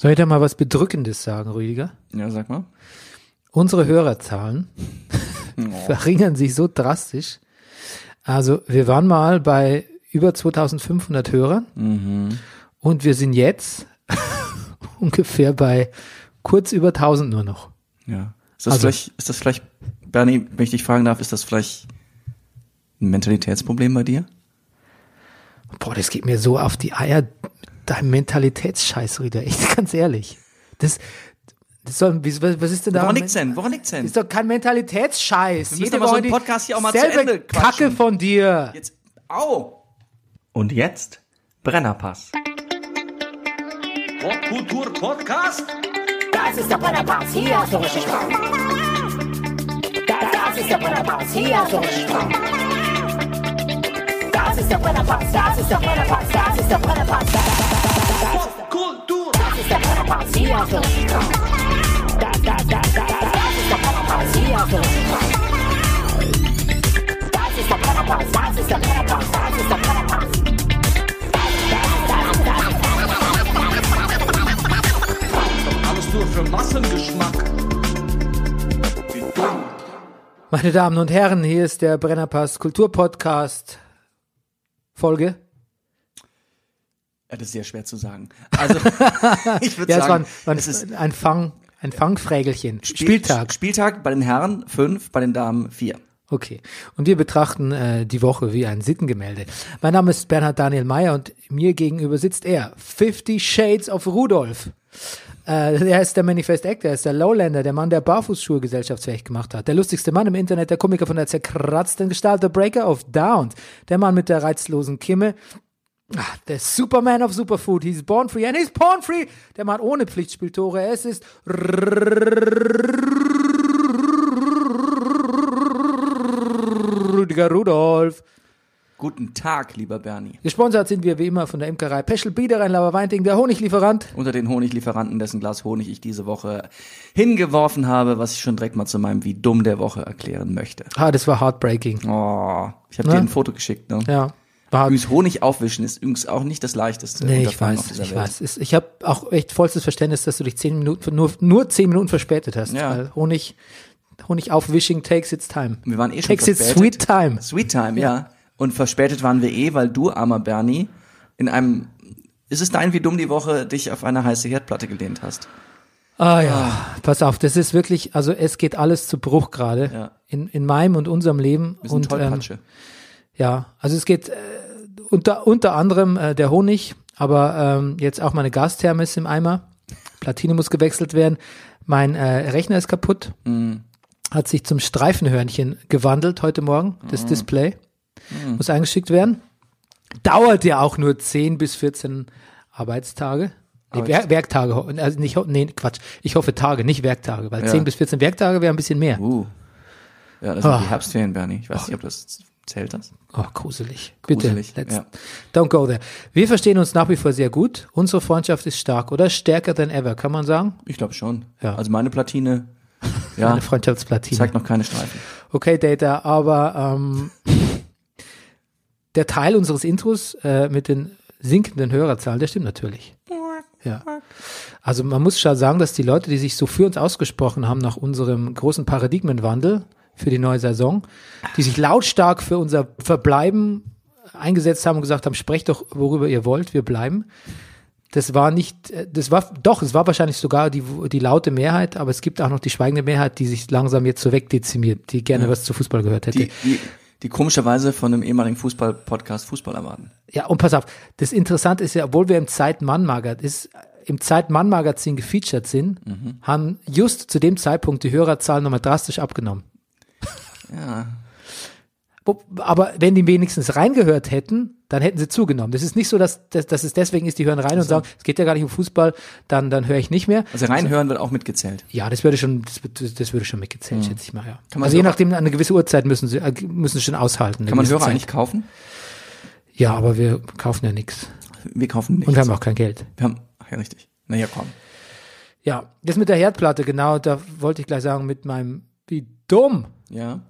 Soll ich da mal was Bedrückendes sagen, Rüdiger? Ja, sag mal. Unsere Hörerzahlen verringern sich so drastisch. Also wir waren mal bei über 2500 Hörern und wir sind jetzt ungefähr bei kurz über 1000 nur noch. Ja. Ist das Also- vielleicht, ist das vielleicht, Bernie, wenn ich dich fragen darf, ist das vielleicht ein Mentalitätsproblem bei dir? Boah, das geht mir so auf die Eier, dein Mentalitätsscheiß, Rüdiger, echt ganz ehrlich. Das, das soll, was was ist denn da? Woran liegt's denn? Woran liegt's denn? ist doch kein Mentalitätsscheiß. Wir müssen aber so einen die Podcast hier auch mal zu selbe Ende Kacke quatschen. von dir. Jetzt, au! Und jetzt Brennerpass. Popkultur Podcast? Das ist der Brennerpass, hier hast du richtig Spaß. Das, das ist der Brennerpass, hier hast du richtig Spaß. Das ist der Brennerpass, das ist der Brennerpass, das ist der Brennerpass. Das ist der Brennerpass, hier hast du richtig Spaß. Das, das, das, das, das ist der Spaß. Das ist der Brennerpass, das ist der Brennerpass, das ist der Brennerpass. Alles nur für Massengeschmack. Wie dumm. Meine Damen und Herren, hier ist der Brennerpass Kulturpodcast Folge. Das ist sehr schwer zu sagen. Also, ich würde Ja, es sagen, ein, war ein, es ist ein Fang, ein Fangfrägelchen. Spiel- Spieltag. Spieltag bei den Herren fünf, bei den Damen vier. Okay. Und wir betrachten äh, die Woche wie ein Sittengemälde. Mein Name ist Bernhard Daniel Mayer und mir gegenüber sitzt er. 50 Shades of Rudolph. Äh, er ist der Manifest Actor, er ist der Lowlander, der Mann, der Barfußschuhe gesellschaftsfähig gemacht hat. Der lustigste Mann im Internet, der Komiker von der zerkratzten Gestalt, der Breaker of Downs. Der Mann mit der reizlosen Kimme. Ah, der Superman of Superfood. He's born free and he's porn free. Der Mann ohne Pflichtspieltore. Es ist Rüdiger Rudolph. Guten Tag, lieber Bernie. Gesponsert sind wir wie immer von der Imkerei Peschel Biederein Lauerweinting, der Honiglieferant. Unter den Honiglieferanten, dessen Glas Honig ich diese Woche hingeworfen habe, was ich schon direkt mal zu meinem Wie dumm der Woche erklären möchte. Ah, das war heartbreaking. Oh, ich habe Ne? dir ein Foto geschickt, ne? Ja. Übrigens, Honig aufwischen ist übrigens auch nicht das leichteste. nee, ich weiß, ich Welt. weiß. Ich habe auch echt vollstes Verständnis, dass du dich zehn Minuten, nur, nur zehn Minuten verspätet hast. Ja. Weil Honig, Honig aufwischen takes its time. Wir waren eh schon Takes its verspätet. sweet time. Sweet Time, ja. Und verspätet waren wir eh, weil du, armer Bernie, in einem, ist es dein wie dumm die Woche, dich auf eine heiße Herdplatte gelehnt hast? Ah ja, pass auf, das ist wirklich, also es geht alles zu Bruch gerade Ja. in, in meinem und unserem Leben. Wir sind und ähm. Ja, also es geht äh, unter, unter anderem äh, der Honig, aber ähm, jetzt auch meine Gastherme ist im Eimer. Platine muss gewechselt werden. Mein äh, Rechner ist kaputt. Mhm. Hat sich zum Streifenhörnchen gewandelt heute Morgen, das Display. Muss eingeschickt werden. Dauert ja auch nur 10 bis 14 Arbeitstage. Nee, Wer Werktage, also nicht, nee, Quatsch. Ich hoffe Tage, nicht Werktage, weil Ja. 10 bis 14 Werktage wäre ein bisschen mehr. Uh. Ja, das sind Ah. die Herbstferien, Bernie. Ich weiß nicht, ob das zählt das. Oh, gruselig. Gruselig, Bitte, ja. don't go there. Wir verstehen uns nach wie vor sehr gut. Unsere Freundschaft ist stark, oder? Stärker than ever, kann man sagen? Ich glaube schon. Ja. Also meine Platine, ja, Eine Freundschaftsplatine. zeigt noch keine Streifen. Okay, Data, aber ähm, der Teil unseres Intros äh, mit den sinkenden Hörerzahlen, der stimmt natürlich. Ja. Also man muss schon sagen, dass die Leute, die sich so für uns ausgesprochen haben nach unserem großen Paradigmenwandel für die neue Saison, die sich lautstark für unser Verbleiben eingesetzt haben und gesagt haben, sprecht doch, worüber ihr wollt, wir bleiben. Das war nicht, das war, doch, es war wahrscheinlich sogar die, die laute Mehrheit, aber es gibt auch noch die schweigende Mehrheit, die sich langsam jetzt so wegdezimiert, die gerne was zu Fußball gehört hätte. Die, die, die komischerweise von einem ehemaligen Fußball-Podcast Fußball erwarten. Ja, und pass auf, das Interessante ist ja, obwohl wir im Zeit-Mann-Magazin ist, im Zeit-Mann-Magazin gefeatured sind, haben just zu dem Zeitpunkt die Hörerzahlen nochmal drastisch abgenommen. Ja. Aber wenn die wenigstens reingehört hätten, dann hätten sie zugenommen. Das ist nicht so, dass, dass, dass es deswegen ist, die hören rein und sagen, es geht ja gar nicht um Fußball, dann, dann höre ich nicht mehr. Also reinhören wird auch mitgezählt. Ja, das würde schon, das, das würde schon mitgezählt, schätze ich mal, ja. Kann man Also je nachdem, eine gewisse Uhrzeit müssen sie, äh, müssen sie schon aushalten. Kann man Hörer Zeit. eigentlich kaufen? Ja, aber wir kaufen ja nichts. Wir kaufen nichts. Und wir haben auch kein Geld. Wir haben, ach ja, richtig. Na ja, komm. Ja, das mit der Herdplatte, genau, da wollte ich gleich sagen, mit meinem, wie dumm. Ja.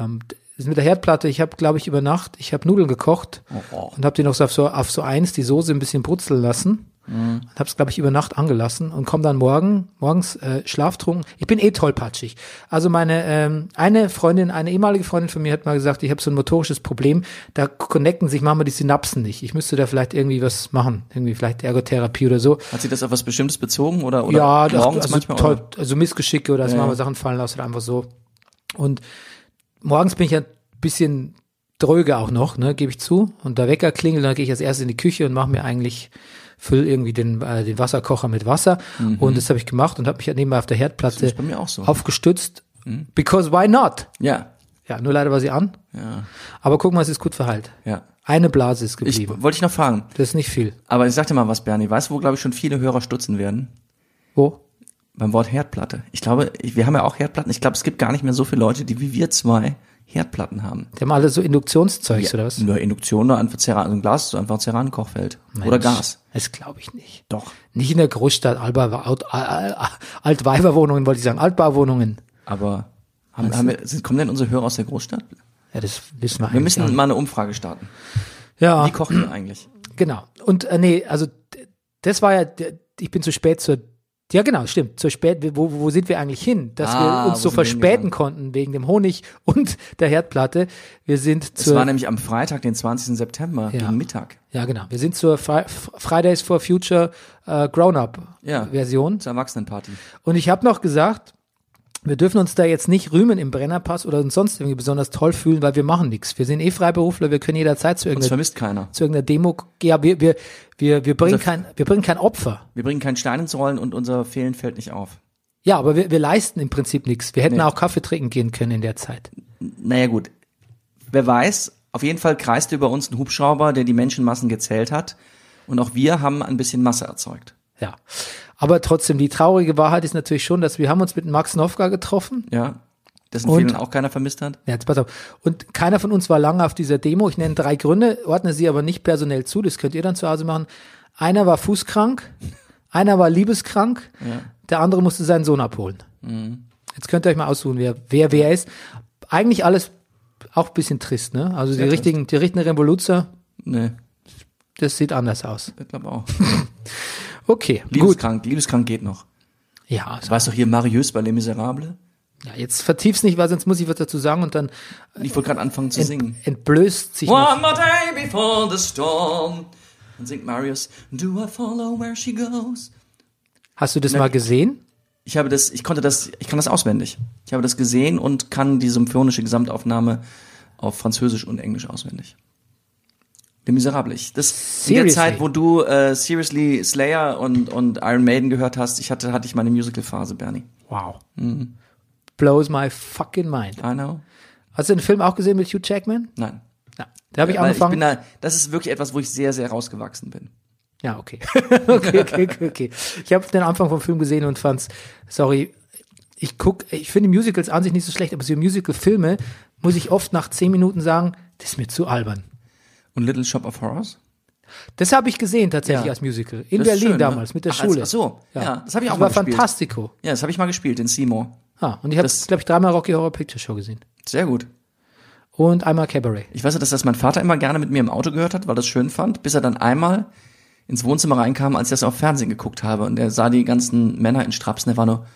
Ähm, das mit der Herdplatte, ich habe, glaube ich, über Nacht, ich habe Nudeln gekocht Oh, oh. und habe die noch so auf, so auf so eins die Soße ein bisschen brutzeln lassen. Und hab's, glaube ich, über Nacht angelassen und komme dann morgen, morgens äh, schlaftrunken. Ich bin eh tollpatschig. Also meine ähm, eine Freundin, eine ehemalige Freundin von mir hat mal gesagt, ich habe so ein motorisches Problem, da connecten sich manchmal die Synapsen nicht. Ich müsste da vielleicht irgendwie was machen, irgendwie vielleicht Ergotherapie oder so. Hat sie das auf was Bestimmtes bezogen oder, oder ja, das, morgens also, manchmal? toll, also Missgeschicke oder dass Ja, man ja. mal Sachen fallen lassen oder einfach so. Und morgens bin ich ja ein bisschen dröge auch noch, ne, gebe ich zu. Und der Wecker klingelt, dann gehe ich als erstes in die Küche und mache mir eigentlich, füll irgendwie den, äh, den Wasserkocher mit Wasser. Und das habe ich gemacht und habe mich nebenbei auf der Herdplatte Mhm. bei mir auch so. Mhm. aufgestützt. Because why not? Ja, Ja, nur leider war sie an. ja, Aber guck mal, es ist gut verheilt. ja. Eine Blase ist Ich geblieben. wollte ich noch fragen, das ist nicht viel. aber ich sag dir mal was, Bernie. Weißt du, wo, glaube ich, schon viele Hörer stutzen werden? Wo? Beim Wort Herdplatte. Ich glaube, wir haben ja auch Herdplatten. Ich glaube, es gibt gar nicht mehr so viele Leute, die wie wir zwei Herdplatten haben. Die haben alle so Induktionszeugs oder was? Nur Induktion, nur einfach Ceran, also ein Glas, einfach ein Ceran-Kochfeld. Oder Gas. Das glaube ich nicht. Doch. Nicht in der Großstadt, Alba, Alt, Alt, Altweiberwohnungen, wollte ich sagen, Altbauwohnungen. Aber haben, haben wir, sind, kommen denn unsere Hörer aus der Großstadt? Ja, das wissen wir Wir eigentlich müssen alle. mal eine Umfrage starten. Ja, Wie kochen wir eigentlich? genau. Und äh, nee, also das war ja, ich bin zu spät zur, ja genau, stimmt, zu spät, wo, wo sind wir eigentlich hin? Dass Ah, wir uns so verspäten konnten wegen dem Honig und der Herdplatte. Wir sind Es zur, war nämlich am Freitag, den 20. September, Ja. gegen Mittag. ja genau, wir sind zur Fri Fridays for Future äh, Grown-Up Ja. Version. Zur Erwachsenenparty. Und ich habe noch gesagt, wir dürfen uns da jetzt nicht rühmen im Brennerpass oder uns sonst irgendwie besonders toll fühlen, weil wir machen nichts. Wir sind eh Freiberufler, wir können jederzeit zu Uns irgendeiner, vermisst keiner. zu irgendeiner Demo. Ja, wir, wir, wir, wir bringen Unser- kein, wir bringen kein Opfer. Wir bringen keinen Stein ins Rollen und unser Fehlen fällt nicht auf. Ja, aber wir, wir leisten im Prinzip nichts. Wir hätten Nee. auch Kaffee trinken gehen können in der Zeit. Naja gut, wer weiß, auf jeden Fall kreiste über uns ein Hubschrauber, der die Menschenmassen gezählt hat. Und auch wir haben ein bisschen Masse erzeugt. Ja. Aber trotzdem, die traurige Wahrheit ist natürlich schon, dass wir haben uns mit Max Nowka getroffen. Ja, dessen Und- vielen auch keiner vermisst hat. Ja, jetzt pass auf. Und keiner von uns war lange auf dieser Demo. Ich nenne drei Gründe, ordne sie aber nicht personell zu. Das könnt ihr dann zu Hause machen. Einer war fußkrank, einer war liebeskrank, der andere musste seinen Sohn abholen. Jetzt könnt ihr euch mal aussuchen, wer wer, wer ist. Eigentlich alles auch ein bisschen trist, ne? Also die Sehr richtigen, die richtigen Revoluzer, Nee, das sieht anders aus. ich glaube auch. Okay, gut. Liebeskrank, Liebeskrank geht noch. Ja, also, Du weißt doch hier Marius bei Les Miserables? ja, jetzt vertief's nicht, weil sonst muss ich was dazu sagen und dann Ich wollte gerade anfangen zu singen. ent, entblößt sich noch. One more day before the storm. Dann singt Marius, Do I follow where she goes? Hast du das mal gesehen? Ich habe das, ich konnte das, ich kann das auswendig. Ich habe das gesehen und kann die symphonische Gesamtaufnahme auf Französisch und Englisch auswendig. Les Miserables. Ich- Das in der Seriously? Zeit, wo du äh, Seriously Slayer und und Iron Maiden gehört hast, ich hatte hatte ich meine Musical Phase, Bernie. Wow. Blows my fucking mind. I know. Hast du den Film auch gesehen mit Hugh Jackman? Nein. Ja. Da habe ich Weil angefangen. bin da, das ist wirklich etwas, wo ich sehr sehr rausgewachsen bin. ja, okay. okay, okay, okay, okay. Ich habe den Anfang vom Film gesehen und fand's, sorry, ich guck, ich finde Musicals an sich nicht so schlecht, aber so Musical-Filme muss ich oft nach zehn Minuten sagen, das ist mir zu albern. Und Little Shop of Horrors? Das habe ich gesehen tatsächlich Ja. als Musical. In Das Berlin schön, ne? damals, mit der Ach, als- Schule. ach so, ja, das habe ich auch das mal war gespielt. fantastico. Ja, das habe ich mal gespielt in Seymour. Ah, und ich habe, Das- glaube ich, dreimal Rocky Horror Picture Show gesehen. Sehr gut. Und einmal Cabaret. Ich weiß ja, dass das mein Vater immer gerne mit mir im Auto gehört hat, weil das schön fand, bis er dann einmal ins Wohnzimmer reinkam, als ich das auf Fernsehen geguckt habe und er sah die ganzen Männer in Strapsen, er war nur,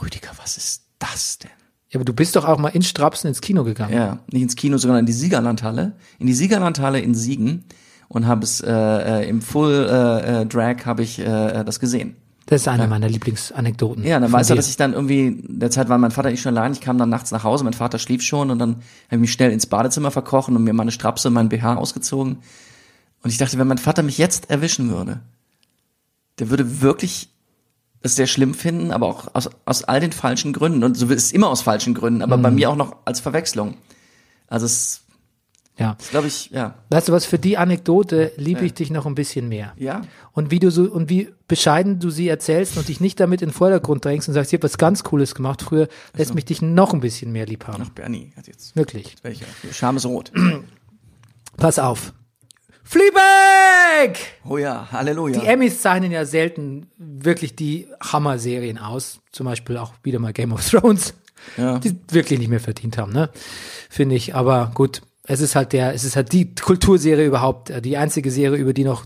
Rüdiger, was ist das denn? Ja, aber du bist doch auch mal in Strapsen ins Kino gegangen. Ja, nicht ins Kino, sondern in die Siegerlandhalle, in die Siegerlandhalle in Siegen und habe es äh, äh, im Full äh, äh, Drag habe ich äh, das gesehen. Das ist eine meiner Lieblingsanekdoten. Ja, dann von weiß er, dir. dass ich dann irgendwie, in der Zeit war mein Vater nicht schon allein, ich kam dann nachts nach Hause, mein Vater schlief schon und dann habe ich mich schnell ins Badezimmer verkrochen und mir meine Strapse und mein BH ausgezogen. Und ich dachte, wenn mein Vater mich jetzt erwischen würde, der würde wirklich es sehr schlimm finden, aber auch aus, aus all den falschen Gründen. Und so ist es immer aus falschen Gründen, aber Mhm. bei mir auch noch als Verwechslung. Also es Ja. glaube ich, ja. Weißt du was, für die Anekdote liebe ich dich noch ein bisschen mehr. Ja. Und wie du so, und wie bescheiden du sie erzählst und dich nicht damit in den Vordergrund drängst und sagst, ich habe was ganz Cooles gemacht früher, lässt mich dich noch ein bisschen mehr lieb haben. Ach, Bernie hat jetzt Wirklich. welche. Scham ist rot. Pass auf. Fleabag! Oh ja, Halleluja. Die Emmys zeichnen ja selten wirklich die Hammer-Serien aus. Zum Beispiel auch wieder mal Game of Thrones. Ja. Die wirklich nicht mehr verdient haben, ne? Finde ich. Aber gut, es ist halt der, es ist halt die Kulturserie überhaupt, äh, die einzige Serie, über die noch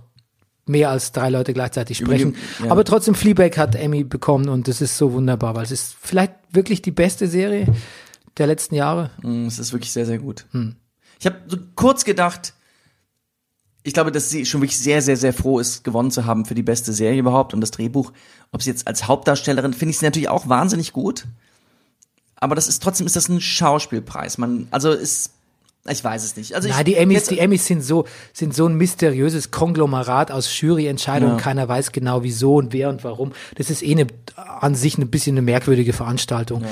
mehr als drei Leute gleichzeitig sprechen. Über- ja. Aber trotzdem, Fleabag hat Emmy bekommen und das ist so wunderbar, weil es ist vielleicht wirklich die beste Serie der letzten Jahre. Mm, Es ist wirklich sehr, sehr gut. Hm. Ich habe so kurz gedacht, ich glaube, dass sie schon wirklich sehr, sehr, sehr froh ist, gewonnen zu haben für die beste Serie überhaupt und das Drehbuch. Ob sie jetzt als Hauptdarstellerin, finde ich sie natürlich auch wahnsinnig gut. Aber das ist trotzdem ist das ein Schauspielpreis. Man, also ist, ich weiß es nicht. Also ich, Nein, die Emmys, die Emmys sind so, sind so ein mysteriöses Konglomerat aus Juryentscheidungen. Ja. Keiner weiß genau wieso und wer und warum. Das ist eh eine, an sich ein bisschen eine merkwürdige Veranstaltung.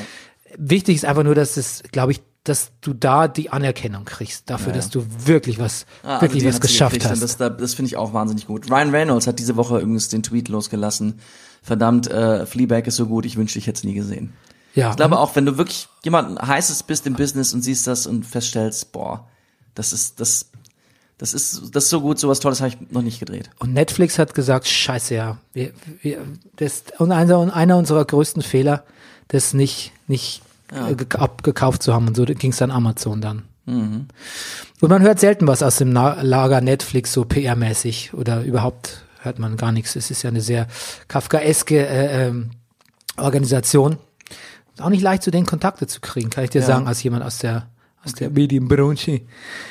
Wichtig ist einfach nur, dass es, glaube ich, dass du da die Anerkennung kriegst dafür, dass du wirklich was, Ah, also wirklich die was geschafft gekriegt hast. Das, da- das finde ich auch wahnsinnig gut. Ryan Reynolds hat diese Woche übrigens den Tweet losgelassen. Verdammt, äh, Fleabag ist so gut, ich wünschte, ich hätte es nie gesehen. ja, Ich glaube auch, wenn du wirklich jemand heißes bist im Business und siehst das und feststellst, boah, das ist, das, das ist, das ist so gut, sowas Tolles habe ich noch nicht gedreht. Und Netflix hat gesagt, scheiße, ja, wir, wir, das, und einer, einer unserer größten Fehler, das nicht, nicht äh, gek- abgekauft zu haben. Und so ging es dann Amazon dann. Mhm. Und man hört selten was aus dem Lager Netflix, so PR-mäßig oder überhaupt hört man gar nichts. Es ist ja eine sehr kafkaeske äh, ähm, Organisation. Ist auch nicht leicht, zu denen Kontakte zu kriegen, kann ich dir Ja. sagen, als jemand aus der, aus der Medienbranche.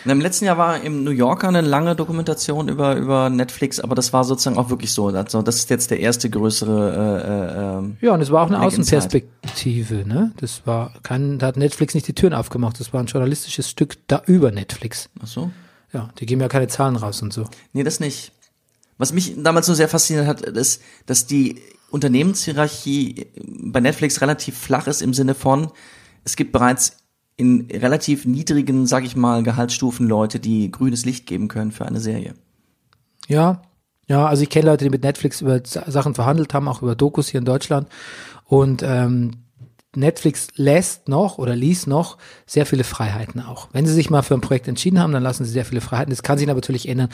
Und Im letzten Jahr war im New Yorker eine lange Dokumentation über, über Netflix, aber das war sozusagen auch wirklich so. Also das ist jetzt der erste größere, äh, äh, Ja, und es war auch eine. Außenperspektive, ne? Das war kein, da hat Netflix nicht die Türen aufgemacht. Das war ein journalistisches Stück da über Netflix. ach so. Ja, die geben ja keine Zahlen raus und so. Nee, das nicht. Was mich damals so sehr fasziniert hat, ist, dass die Unternehmenshierarchie bei Netflix relativ flach ist im Sinne von, es gibt bereits in relativ niedrigen, sag ich mal, Gehaltsstufen Leute, die grünes Licht geben können für eine Serie. Ja, ja, also ich kenne Leute, die mit Netflix über Sachen verhandelt haben, auch über Dokus hier in Deutschland. Und ähm, Netflix lässt noch oder ließ noch sehr viele Freiheiten auch. Wenn sie sich mal für ein Projekt entschieden haben, dann lassen sie sehr viele Freiheiten. Das kann sich natürlich ändern.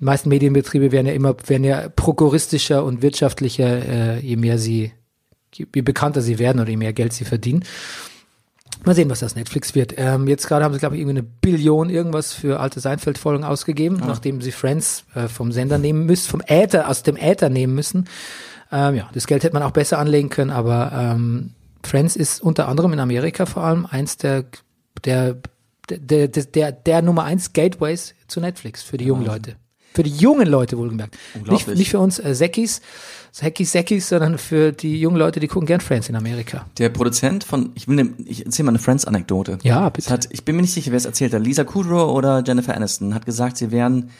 Die meisten Medienbetriebe werden ja immer, werden ja prokuristischer und wirtschaftlicher, äh, je mehr sie, je bekannter sie werden oder je mehr Geld sie verdienen. Mal sehen, was das Netflix wird. Ähm, jetzt gerade haben sie, glaube ich, irgendwie eine Billion irgendwas für alte Seinfeld-Folgen ausgegeben, nachdem sie Friends äh, vom Sender nehmen müssen, vom Äther, aus dem Äther nehmen müssen. Ähm, ja, das Geld hätte man auch besser anlegen können, aber ähm, Friends ist unter anderem in Amerika vor allem eins der, der, der, der, der, der Nummer eins Gateways zu Netflix für die jungen Leute. Für die jungen Leute wohlgemerkt. Nicht, nicht für uns äh, Säckis, Säckis, Säckis, sondern für die jungen Leute, die gucken gern Friends in Amerika. Der Produzent von, ich will, ne, ich erzähle mal eine Friends-Anekdote. Ja, bitte. hat, ich bin mir nicht sicher, wer es erzählt hat. Lisa Kudrow oder Jennifer Aniston hat gesagt, sie wären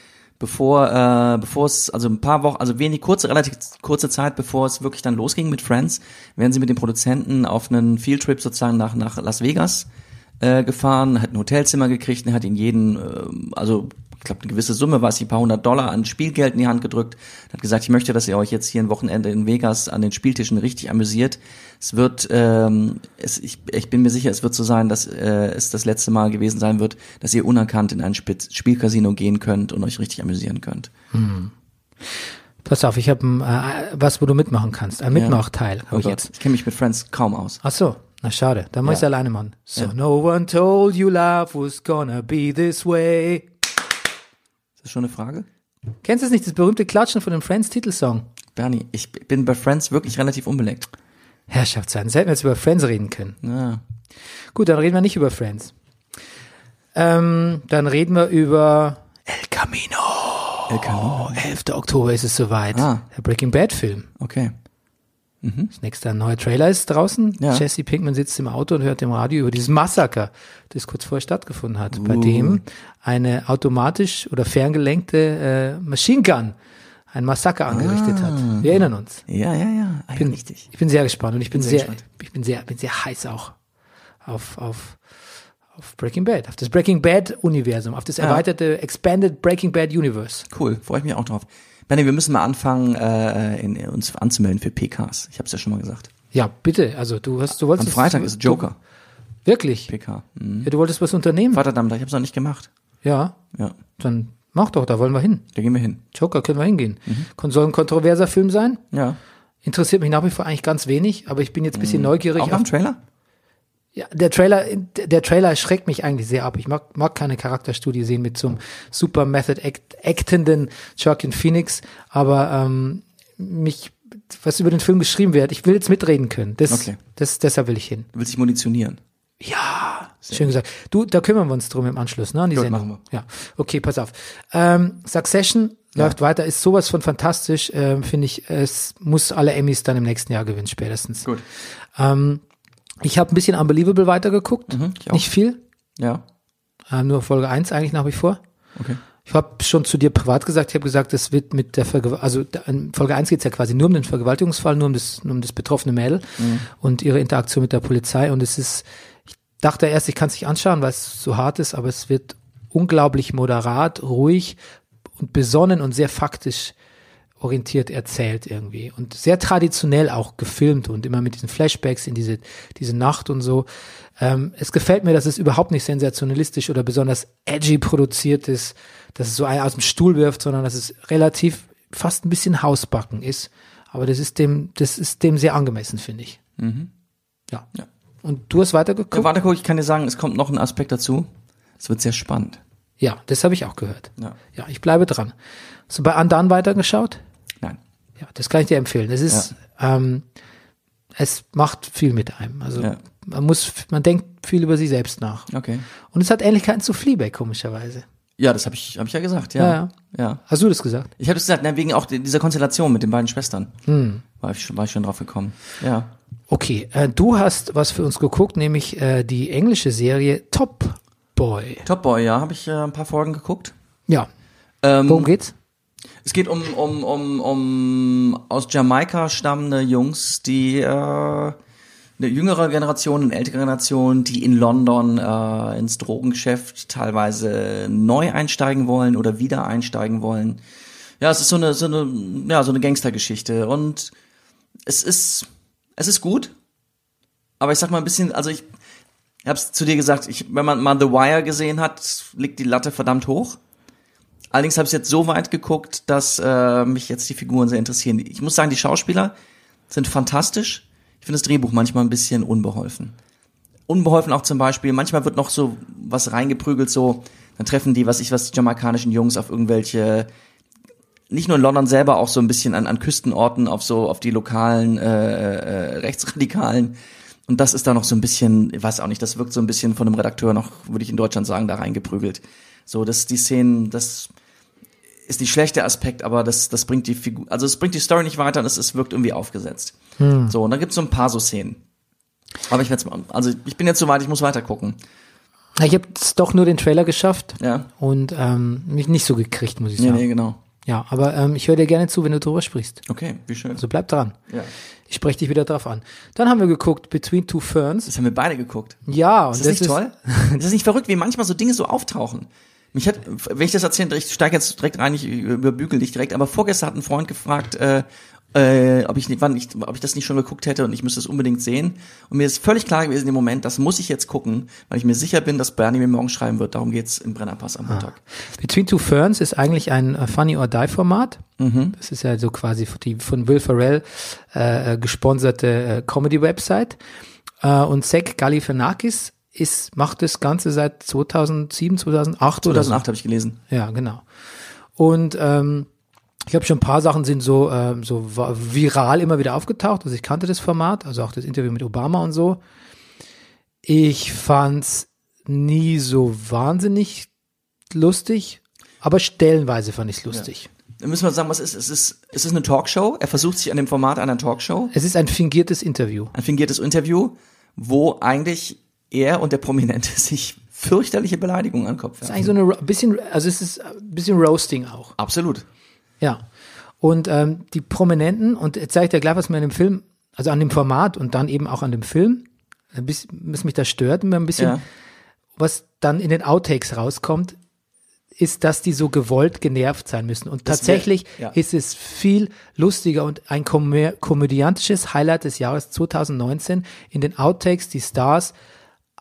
bevor, äh, bevor es, also ein paar Wochen, also wenig kurze, relativ kurze Zeit, bevor es wirklich dann losging mit Friends, wären sie mit dem Produzenten auf einen Fieldtrip sozusagen nach, nach Las Vegas äh, gefahren, hat ein Hotelzimmer gekriegt und hat ihn jeden, äh, also ich glaube eine gewisse Summe, war es, ein paar hundert Dollar an Spielgeld in die Hand gedrückt, hat gesagt, ich möchte, dass ihr euch jetzt hier ein Wochenende in Vegas an den Spieltischen richtig amüsiert. Es wird, ähm, es, ich, ich bin mir sicher, es wird so sein, dass äh, es das letzte Mal gewesen sein wird, dass ihr unerkannt in ein Spiel Spielcasino gehen könnt und euch richtig amüsieren könnt. Pass auf, ich habe äh, was, wo du mitmachen kannst. Ein Mitmachteil Oh habe ich Gott, jetzt. ich kenne mich mit Friends kaum aus. Ach so, na schade. Dann muss ich Ja. alleine machen. So, Ja. no one told you life was gonna be this way. Ist das schon eine Frage? Kennst du es nicht, das berühmte Klatschen von dem Friends-Titelsong? Bernie, ich bin bei Friends wirklich relativ unbeleckt. Herrschaftszeiten, hätten wir jetzt über Friends reden können. Ja. Gut, dann reden wir nicht über Friends. Ähm, dann reden wir über El Camino. El Camino. 11. Oktober ist es soweit. Ah. Der Breaking Bad-Film. Okay. Das nächste ein neuer Trailer ist draußen. Ja. Jesse Pinkman sitzt im Auto und hört im Radio über dieses Massaker, das kurz vorher stattgefunden hat, bei Uh. dem eine automatisch oder ferngelenkte äh, Machine Gun ein Massaker angerichtet hat. Wir erinnern uns. Ja, ja, ja. Ah, ja bin, richtig. Ich bin sehr gespannt und ich bin, sehr sehr, gespannt. ich bin sehr, bin sehr heiß auch auf, auf, auf Breaking Bad, auf das Breaking Bad Universum, auf das erweiterte Expanded Breaking Bad Universe. Cool, freue ich mich auch drauf. Bernie, wir müssen mal anfangen, äh, in, uns anzumelden für PKs. Ich habe es ja schon mal gesagt. Ja, bitte. Also du hast, du Am wolltest Freitag ist Joker, Du, wirklich? PK. Mhm. Ja, du wolltest was unternehmen? Vaterdamm, ich habe es noch nicht gemacht. Ja, Ja, dann mach doch, da wollen wir hin. da gehen wir hin. Joker können wir hingehen. Mhm. Soll ein kontroverser Film sein? Ja. Interessiert mich nach wie vor eigentlich ganz wenig, aber ich bin jetzt ein bisschen neugierig. Mhm. Auch nach Auf, dem Trailer? Ja, der Trailer, der Trailer schreckt mich eigentlich sehr ab. Ich mag, mag keine Charakterstudie sehen mit so einem super Method act, actenden Joaquin Phoenix, aber ähm, mich, was über den Film geschrieben wird, ich will jetzt mitreden können. Das, Okay. das, deshalb will ich hin. Du willst dich munitionieren. Ja, schön gesagt. Du, da kümmern wir uns drum im Anschluss, ne, an die Gut, Sendung. machen Ja, okay, pass auf. Ähm, Succession läuft weiter, ist sowas von fantastisch, ähm, finde ich. Es muss alle Emmys dann im nächsten Jahr gewinnen, spätestens. Gut. Ähm, ich habe ein bisschen Unbelievable weitergeguckt, Mhm, ich auch. nicht viel, Ja. äh, nur Folge 1 eigentlich nach wie vor. Okay. Ich habe schon zu dir privat gesagt, ich habe gesagt, es wird mit der Vergew also in Folge 1 geht's ja quasi nur um den Vergewaltigungsfall, nur um das, nur um das betroffene Mädel und ihre Interaktion mit der Polizei. Und es ist, ich dachte erst, ich kann es nicht anschauen, weil es so hart ist, aber es wird unglaublich moderat, ruhig und besonnen und sehr faktisch orientiert erzählt irgendwie und sehr traditionell auch gefilmt und immer mit diesen Flashbacks in diese diese Nacht und so. Ähm, es gefällt mir, dass es überhaupt nicht sensationalistisch oder besonders edgy produziert ist, dass es so einen aus dem Stuhl wirft, sondern dass es relativ fast ein bisschen Hausbacken ist. Aber das ist dem das ist dem sehr angemessen, finde ich. Ja. Ja. Und du hast weitergeguckt? Ja, warte, guck, ich kann dir sagen, es kommt noch ein Aspekt dazu. Es wird sehr spannend. Ja, das habe ich auch gehört. Ja. Ja, ich bleibe dran. Hast du bei Andan weitergeschaut? Ja, das kann ich dir empfehlen. Es ist, ähm, es macht viel mit einem. Also Ja. man muss, man denkt viel über sich selbst nach. Okay. Und es hat Ähnlichkeiten zu Fleabag, komischerweise. Ja, das habe ich, hab ich ja gesagt, ja. Ja, Ja. ja. Hast du das gesagt? Ich habe es gesagt, wegen auch dieser Konstellation mit den beiden Schwestern. Hm. War, ich schon, war ich schon drauf gekommen. Ja. Okay, äh, du hast was für uns geguckt, nämlich äh, die englische Serie Top Boy. Top Boy, ja, habe ich äh, ein paar Folgen geguckt. Ja, Ähm, worum geht's? Es geht um, um, um, um aus Jamaika stammende Jungs, die äh, eine jüngere Generation, eine ältere Generation, die in London äh, ins Drogengeschäft teilweise neu einsteigen wollen oder wieder einsteigen wollen. Ja, es ist so eine, so eine, ja, so eine Gangstergeschichte. Und es ist, es ist gut. Aber ich sag mal ein bisschen, also ich hab's zu dir gesagt, ich, wenn man mal The Wire gesehen hat, liegt die Latte verdammt hoch. Allerdings habe ich jetzt so weit geguckt, dass äh, mich jetzt die Figuren sehr interessieren. Ich muss sagen, die Schauspieler sind fantastisch. Ich finde das Drehbuch manchmal ein bisschen unbeholfen. Unbeholfen auch zum Beispiel, manchmal wird noch so was reingeprügelt, so, dann treffen die, was ich was, die jamaikanischen Jungs auf irgendwelche, nicht nur in London selber, auch so ein bisschen an, an Küstenorten, auf so, auf die lokalen äh, äh, Rechtsradikalen. Und das ist da noch so ein bisschen, ich weiß auch nicht, das wirkt so ein bisschen von einem Redakteur noch, würde ich in Deutschland sagen, da reingeprügelt. So, dass die Szenen, das ist nicht schlechter Aspekt, aber das, das bringt die Figur, also es bringt die Story nicht weiter und es, es wirkt irgendwie aufgesetzt. So, und dann gibt's so ein paar so Szenen. Aber ich werde mal, also ich bin jetzt so weit, ich muss weiter gucken. Ich habe doch nur den Trailer geschafft Ja. und ähm, mich nicht so gekriegt, muss ich Nee, sagen. nee, genau. Ja, aber ähm, ich höre dir gerne zu, wenn du drüber sprichst. Okay, wie schön. Also bleib dran. Ja. Ich spreche dich wieder drauf an. Dann haben wir geguckt Between Two Ferns. Das haben wir beide geguckt. Ja, und Ist das, nicht toll? Ist das nicht verrückt, wie manchmal so Dinge so auftauchen? Mich hat, wenn ich das erzähle, ich steige jetzt direkt rein, ich überbügel dich direkt, aber vorgestern hat ein Freund gefragt, äh, äh, ob ich nicht, wann ich, ob ich das nicht schon geguckt hätte und ich müsste es unbedingt sehen. Und mir ist völlig klar gewesen im Moment, das muss ich jetzt gucken, weil ich mir sicher bin, dass Bernie mir morgen schreiben wird. Darum geht's im Brennerpass am Montag. Between Two Ferns ist eigentlich ein äh, Funny or Die Format. Mhm. Das ist ja so quasi die von Will Ferrell äh, äh, gesponserte äh, Comedy-Website. Äh, und Zach Galifianakis ist, macht das Ganze seit 2007, 2008 oder so. 2008 habe ich gelesen. Ja, genau. Und ähm, ich habe schon ein paar Sachen sind so ähm, so viral immer wieder aufgetaucht. Also ich kannte das Format, also auch das Interview mit Obama und so. Ich fand's nie so wahnsinnig lustig, aber stellenweise fand ich's lustig. Dann müssen wir sagen, was ist, es ist, es ist eine Talkshow. Er versucht sich an dem Format einer Talkshow. Es ist ein fingiertes Interview. ein fingiertes Interview, wo eigentlich er und der Prominente sich fürchterliche Beleidigungen an den Kopf Es ist werfen. eigentlich so eine bisschen, also es ist ein bisschen Roasting auch. Absolut. Ja. Und ähm, die Prominenten, und jetzt zeige ich dir gleich, was mir an dem Film, also an dem Format und dann eben auch an dem Film, bisschen, was mich da stört, ein bisschen, Ja. was dann in den Outtakes rauskommt, ist, dass die so gewollt genervt sein müssen. Und Das tatsächlich wär- ja. ist es viel lustiger und ein komö komödiantisches Highlight des Jahres 2019 in den Outtakes die Stars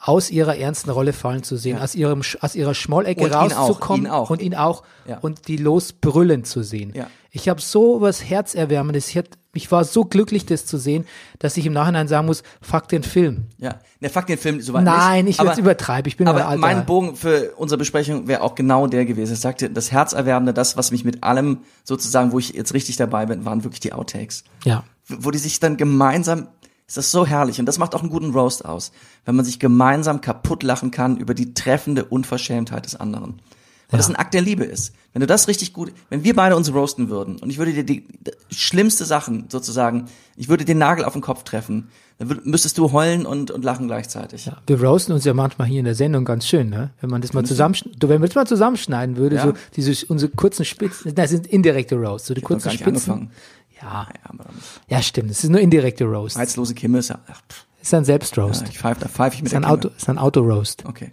aus ihrer ernsten Rolle fallen zu sehen, aus ihrem aus ihrer Schmollecke Und ihn auch, rauszukommen ihn auch. und ihn auch Ja. und die losbrüllen zu sehen. Ja. Ich habe so was herzerwärmendes, ich ich war so glücklich, das zu sehen, dass ich im Nachhinein sagen muss, fuck den Film. Ja, der Fakt den Film soweit Nein, nicht. ich übertreiben. Ich bin aber aber alter. mein Bogen für unsere Besprechung wäre auch genau der gewesen. Ich sagte, das Herzerwärmende, das, was mich mit allem sozusagen, wo ich jetzt richtig dabei bin, waren wirklich die Outtakes. ja. Wo die sich dann gemeinsam, ist das so herrlich und das macht auch einen guten Roast aus, wenn man sich gemeinsam kaputt lachen kann über die treffende Unverschämtheit des anderen. Weil das ein Akt der Liebe ist. Wenn du das richtig gut, wenn wir beide uns roasten würden und ich würde dir die, die schlimmste Sachen sozusagen, ich würde den Nagel auf den Kopf treffen, dann würd, müsstest du heulen und, und lachen gleichzeitig. Ja, wir roasten uns ja manchmal hier in der Sendung ganz schön, ne? Wenn man das mal zusammen, du, wenn man das mal zusammenschneiden würde, Ja. so diese unsere kurzen Spitzen, das sind indirekte Roasts, so die kurzen Spitzen. angefangen. Ja, Ja, ja, stimmt. Es ist nur indirekte Roast. reizlose Kimme ist ja, ach, ist ein Selbstroast. ja, ich pfeife, da pfeife ich mit ist ein der Auto, Kimme. es ist ein Auto-Roast. Okay.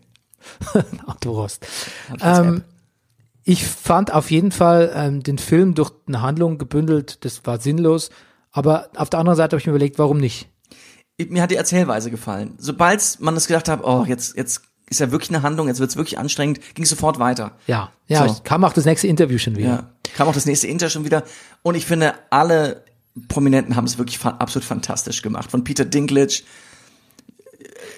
Autorost. Hab ich als Ähm, ich fand auf jeden Fall ähm, den Film durch eine Handlung gebündelt, das war sinnlos. Aber auf der anderen Seite habe ich mir überlegt, warum nicht? Ich- Mir hat die Erzählweise gefallen. Sobald man das gedacht hat, oh, jetzt, jetzt ist ja wirklich eine Handlung, jetzt wird's wirklich anstrengend, ging sofort weiter. Ja, ja, So. kam auch das nächste Interview schon wieder. Ja. Kam auch das nächste Inter schon wieder. Und ich finde, alle Prominenten haben es wirklich fa absolut fantastisch gemacht. Von Peter Dinklage,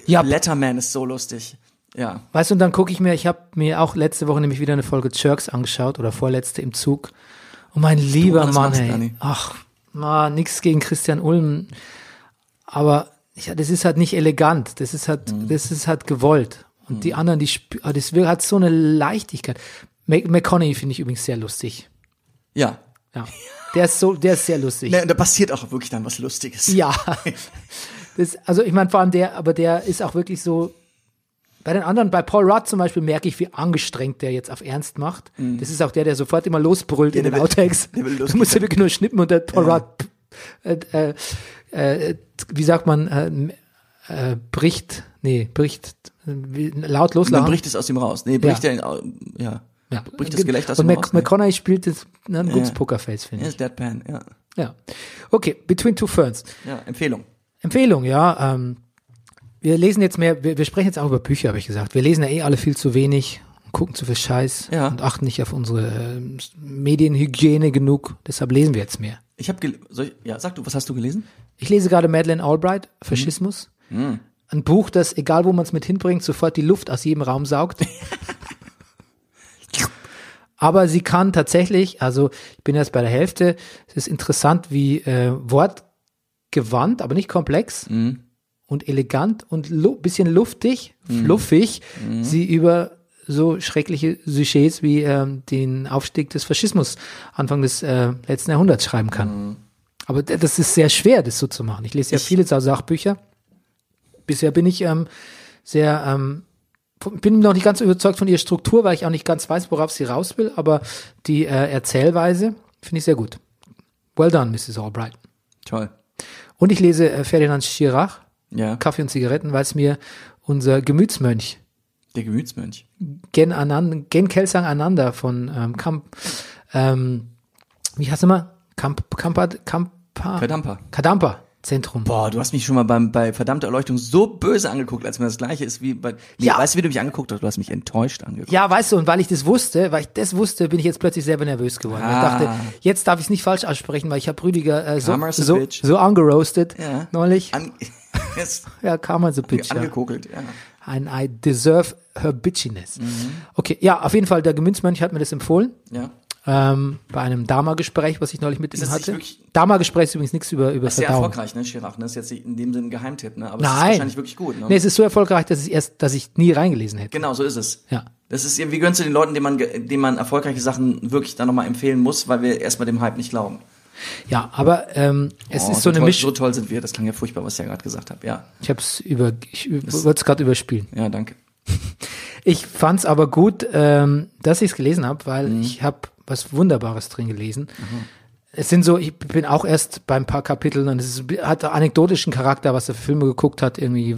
Ja, Letterman ist so lustig. Ja. weißt du, und dann gucke ich mir, ich habe mir auch letzte Woche nämlich wieder eine Folge Jerks angeschaut oder vorletzte im Zug. Und mein lieber alles Mann, ey. Ach, na, nix gegen Christian Ulm. Aber ja, das ist halt nicht elegant. Das ist halt, Mhm. das ist halt gewollt. Und die anderen, die ah, das hat so eine Leichtigkeit. McConaughey finde ich übrigens sehr lustig. Ja. Ja. Der ist so, der ist sehr lustig. Ne, und da passiert auch wirklich dann was Lustiges. Ja. Das, also ich meine, vor allem der, aber der ist auch wirklich so. Bei den anderen, bei Paul Rudd zum Beispiel, merke ich, wie angestrengt der jetzt auf Ernst macht. Das ist auch der, der sofort immer losbrüllt in der den will- Outtakes. der will Du musst ja wirklich nur schnippen und der Paul Rudd, äh, äh, äh, wie sagt man, äh, äh, bricht, nee, bricht, äh, laut Und dann loslachen. bricht es aus ihm raus. Nee, bricht Ja. er, ja. ja. ja. bricht das Gelächter aus Und ihm Mac raus. Ne? McConaughey spielt das, ne, ein gutes Pokerface, finde Er ich. ist Deadpan, ja. Ja. Okay, Between Two Ferns. Ja, Empfehlung. Empfehlung, ja. Ähm, wir lesen jetzt mehr, wir, wir sprechen jetzt auch über Bücher, habe ich gesagt. Wir lesen ja eh alle viel zu wenig, gucken zu viel Scheiß Ja. und achten nicht auf unsere ähm, Medienhygiene genug. Deshalb lesen wir jetzt mehr. Ich habe ja, sag du, was hast du gelesen? Ich lese gerade Madeleine Albright, Faschismus. Mhm. Ein Buch, das, egal wo man es mit hinbringt, sofort die Luft aus jedem Raum saugt. Aber sie kann tatsächlich, also ich bin erst bei der Hälfte, es ist interessant, wie äh, wortgewandt, aber nicht komplex Mhm. und elegant und lu bisschen luftig, Mhm. fluffig, sie über so schreckliche Sujets wie ähm, den Aufstieg des Faschismus Anfang des äh, letzten Jahrhunderts schreiben kann. Aber d- das ist sehr schwer, das so zu machen. Ich lese ja Mhm. Ich- viele Sa- Sachbücher. Bisher bin ich ähm, sehr, ähm, bin noch nicht ganz überzeugt von ihrer Struktur, weil ich auch nicht ganz weiß, worauf sie raus will, aber die äh, Erzählweise finde ich sehr gut. Well done, Mrs. Albright. Toll. Und ich lese äh, Ferdinand Schirach, Ja. Kaffee und Zigaretten, weil es mir unser Gemütsmönch Der Gemütsmönch. Gen, Anand, Gen Kelsang Ananda von ähm, Kamp, ähm, wie heißt er mal? Kamp, Kampa, Kampa, Verdamper. Kadampa Zentrum. Boah, du hast mich schon mal beim, bei verdammter Erleuchtung so böse angeguckt, als wenn das gleiche ist wie bei. Nee, Ja. Weißt du, wie du mich angeguckt hast? Du hast mich enttäuscht angeguckt. Ja, weißt du, und weil ich das wusste, weil ich das wusste, bin ich jetzt plötzlich selber nervös geworden. Weil Ich Ah. dachte, jetzt darf ich es nicht falsch aussprechen, weil ich habe Rüdiger äh, so, Karma's a so, bitch. so angeroastet Ja. neulich. An, ist ja, Karma so bitch. Ja. angekokelt, ja. Ein I deserve her bitchiness. Mhm. Okay, ja, auf jeden Fall, der Gemütsmönch hat mir das empfohlen. Ja. Ähm, bei einem Dama-Gespräch, was ich neulich mit Ist ihm hatte. Dama-Gespräch ist übrigens nichts über, über Sehr Verdauung. erfolgreich, ne, Chirac, ne? Das ist jetzt in dem Sinne ein Geheimtipp, ne? Aber es ist wahrscheinlich wirklich gut, ne? Nee, es ist so erfolgreich, dass ich erst, dass ich nie reingelesen hätte. Genau, so ist es. Ja. Das ist, wie gönnst du den Leuten, denen man, denen man erfolgreiche Sachen wirklich dann nochmal empfehlen muss, weil wir erstmal dem Hype nicht glauben. Ja, aber ähm, es Oh, ist so eine toll, Mischung. So toll sind wir, das klang ja furchtbar, was ich ja gerade gesagt habe. Ja, Ich habe es über, ich wollte es gerade überspielen. ja, danke. Ich fand's aber gut, ähm, dass ich es gelesen habe, weil Mhm. ich habe was Wunderbares drin gelesen. Es sind so, ich bin auch erst bei ein paar Kapiteln und es ist, hat anekdotischen Charakter, was er für Filme geguckt hat, irgendwie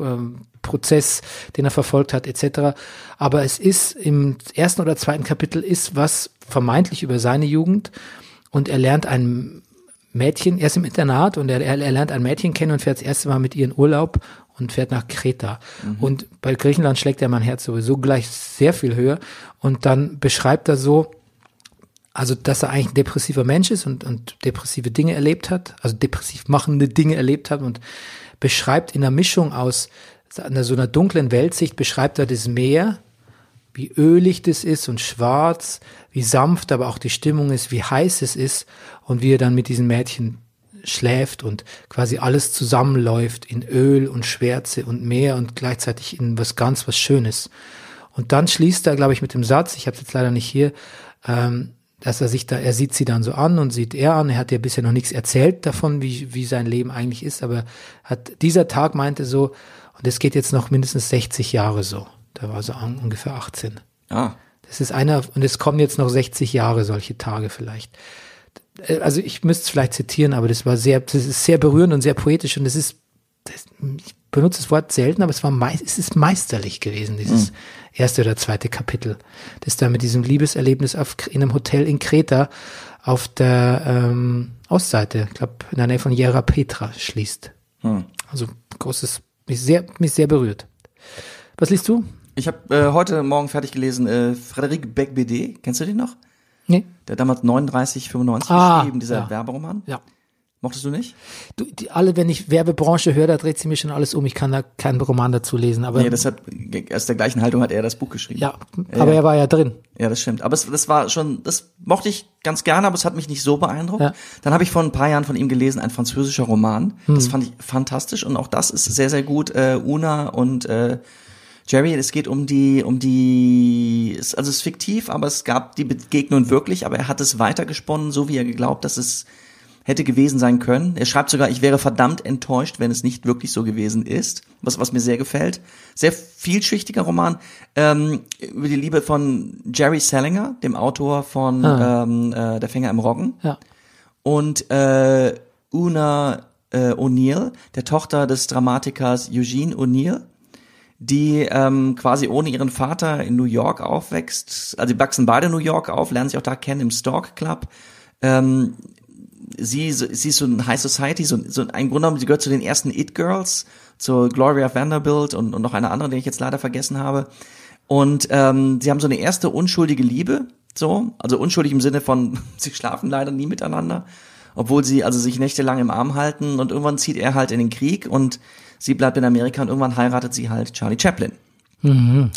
ähm, Prozess, den er verfolgt hat, etc. Aber es ist im ersten oder zweiten Kapitel ist was vermeintlich über seine Jugend und er lernt ein Mädchen, er ist im Internat und er, er, er lernt ein Mädchen kennen und fährt das erste Mal mit ihr in Urlaub und fährt nach Kreta. Und bei Griechenland schlägt er mein Herz sowieso gleich sehr viel höher. Und dann beschreibt er so, also dass er eigentlich ein depressiver Mensch ist und, und depressive Dinge erlebt hat, also depressiv machende Dinge erlebt hat und beschreibt in der Mischung aus einer, so einer dunklen Weltsicht, beschreibt er das Meer, wie ölig das ist und schwarz, wie sanft aber auch die Stimmung ist, wie heiß es ist und wie er dann mit diesen Mädchen schläft und quasi alles zusammenläuft in Öl und Schwärze und Meer und gleichzeitig in was ganz was Schönes. Und dann schließt er, glaube ich, mit dem Satz, ich habe es jetzt leider nicht hier, ähm, dass er sich da, er sieht sie dann so an und sieht er an. Er hat ja bisher noch nichts erzählt davon, wie, wie sein Leben eigentlich ist, aber hat dieser Tag meinte so, und es geht jetzt noch mindestens 60 Jahre so. Da war so un- ungefähr 18. Ah, Das ist einer, und es kommen jetzt noch 60 Jahre solche Tage vielleicht. Äh, Also ich müsste es vielleicht zitieren, aber das war sehr, das ist sehr berührend und sehr poetisch und das ist, das, ich benutze das Wort selten, aber es war mei es ist meisterlich gewesen, dieses erste oder zweite Kapitel. Das da mit diesem Liebeserlebnis auf, in einem Hotel in Kreta auf der ähm, Ostseite, ich glaube in der Nähe von Jera Petra schließt. Also großes, mich sehr, mich sehr berührt. Was liest du? ich habe äh, heute Morgen fertig gelesen, äh, Frédéric Becbédé, kennst du den noch? Nee. Der hat damals 39, 95 Ah, geschrieben, dieser ja. Werberoman. Ja. Mochtest du nicht? Du, die, alle, wenn ich Werbebranche höre, da dreht sie mir schon alles um. Ich kann da keinen Roman dazu lesen, aber Nee, deshalb, aus der gleichen Haltung hat er das Buch geschrieben. ja, aber er war ja drin. Ja, das stimmt. Aber es, das war schon, das mochte ich ganz gerne, aber es hat mich nicht so beeindruckt. Ja. Dann habe ich vor ein paar Jahren von ihm gelesen, ein französischer Roman. Das Hm. fand ich fantastisch und auch das ist sehr, sehr gut. Äh, Una und äh, Jerry, es geht um die, um die, also es ist fiktiv, aber es gab die Begegnung wirklich, aber er hat es weitergesponnen, so wie er geglaubt, dass es hätte gewesen sein können. Er schreibt sogar, ich wäre verdammt enttäuscht, wenn es nicht wirklich so gewesen ist, was, was mir sehr gefällt. Sehr vielschichtiger Roman ähm, über die Liebe von Jerry Salinger, dem Autor von Ah. ähm, äh, Der Fänger im Roggen Ja. und äh, Una äh, O'Neill, der Tochter des Dramatikers Eugene O'Neill, die ähm, quasi ohne ihren Vater in New York aufwächst. Also die wachsen beide in New York auf, lernen sich auch da kennen im Stork Club. Ähm, sie, sie ist so ein High Society, so, so ein genommen, sie gehört zu den ersten It Girls, zur Gloria Vanderbilt und, und noch eine andere, die ich jetzt leider vergessen habe. Und ähm, sie haben so eine erste unschuldige Liebe, so, also unschuldig im Sinne von, sie schlafen leider nie miteinander, obwohl sie also sich nächtelang im Arm halten und irgendwann zieht er halt in den Krieg und sie bleibt in Amerika und irgendwann heiratet sie halt Charlie Chaplin.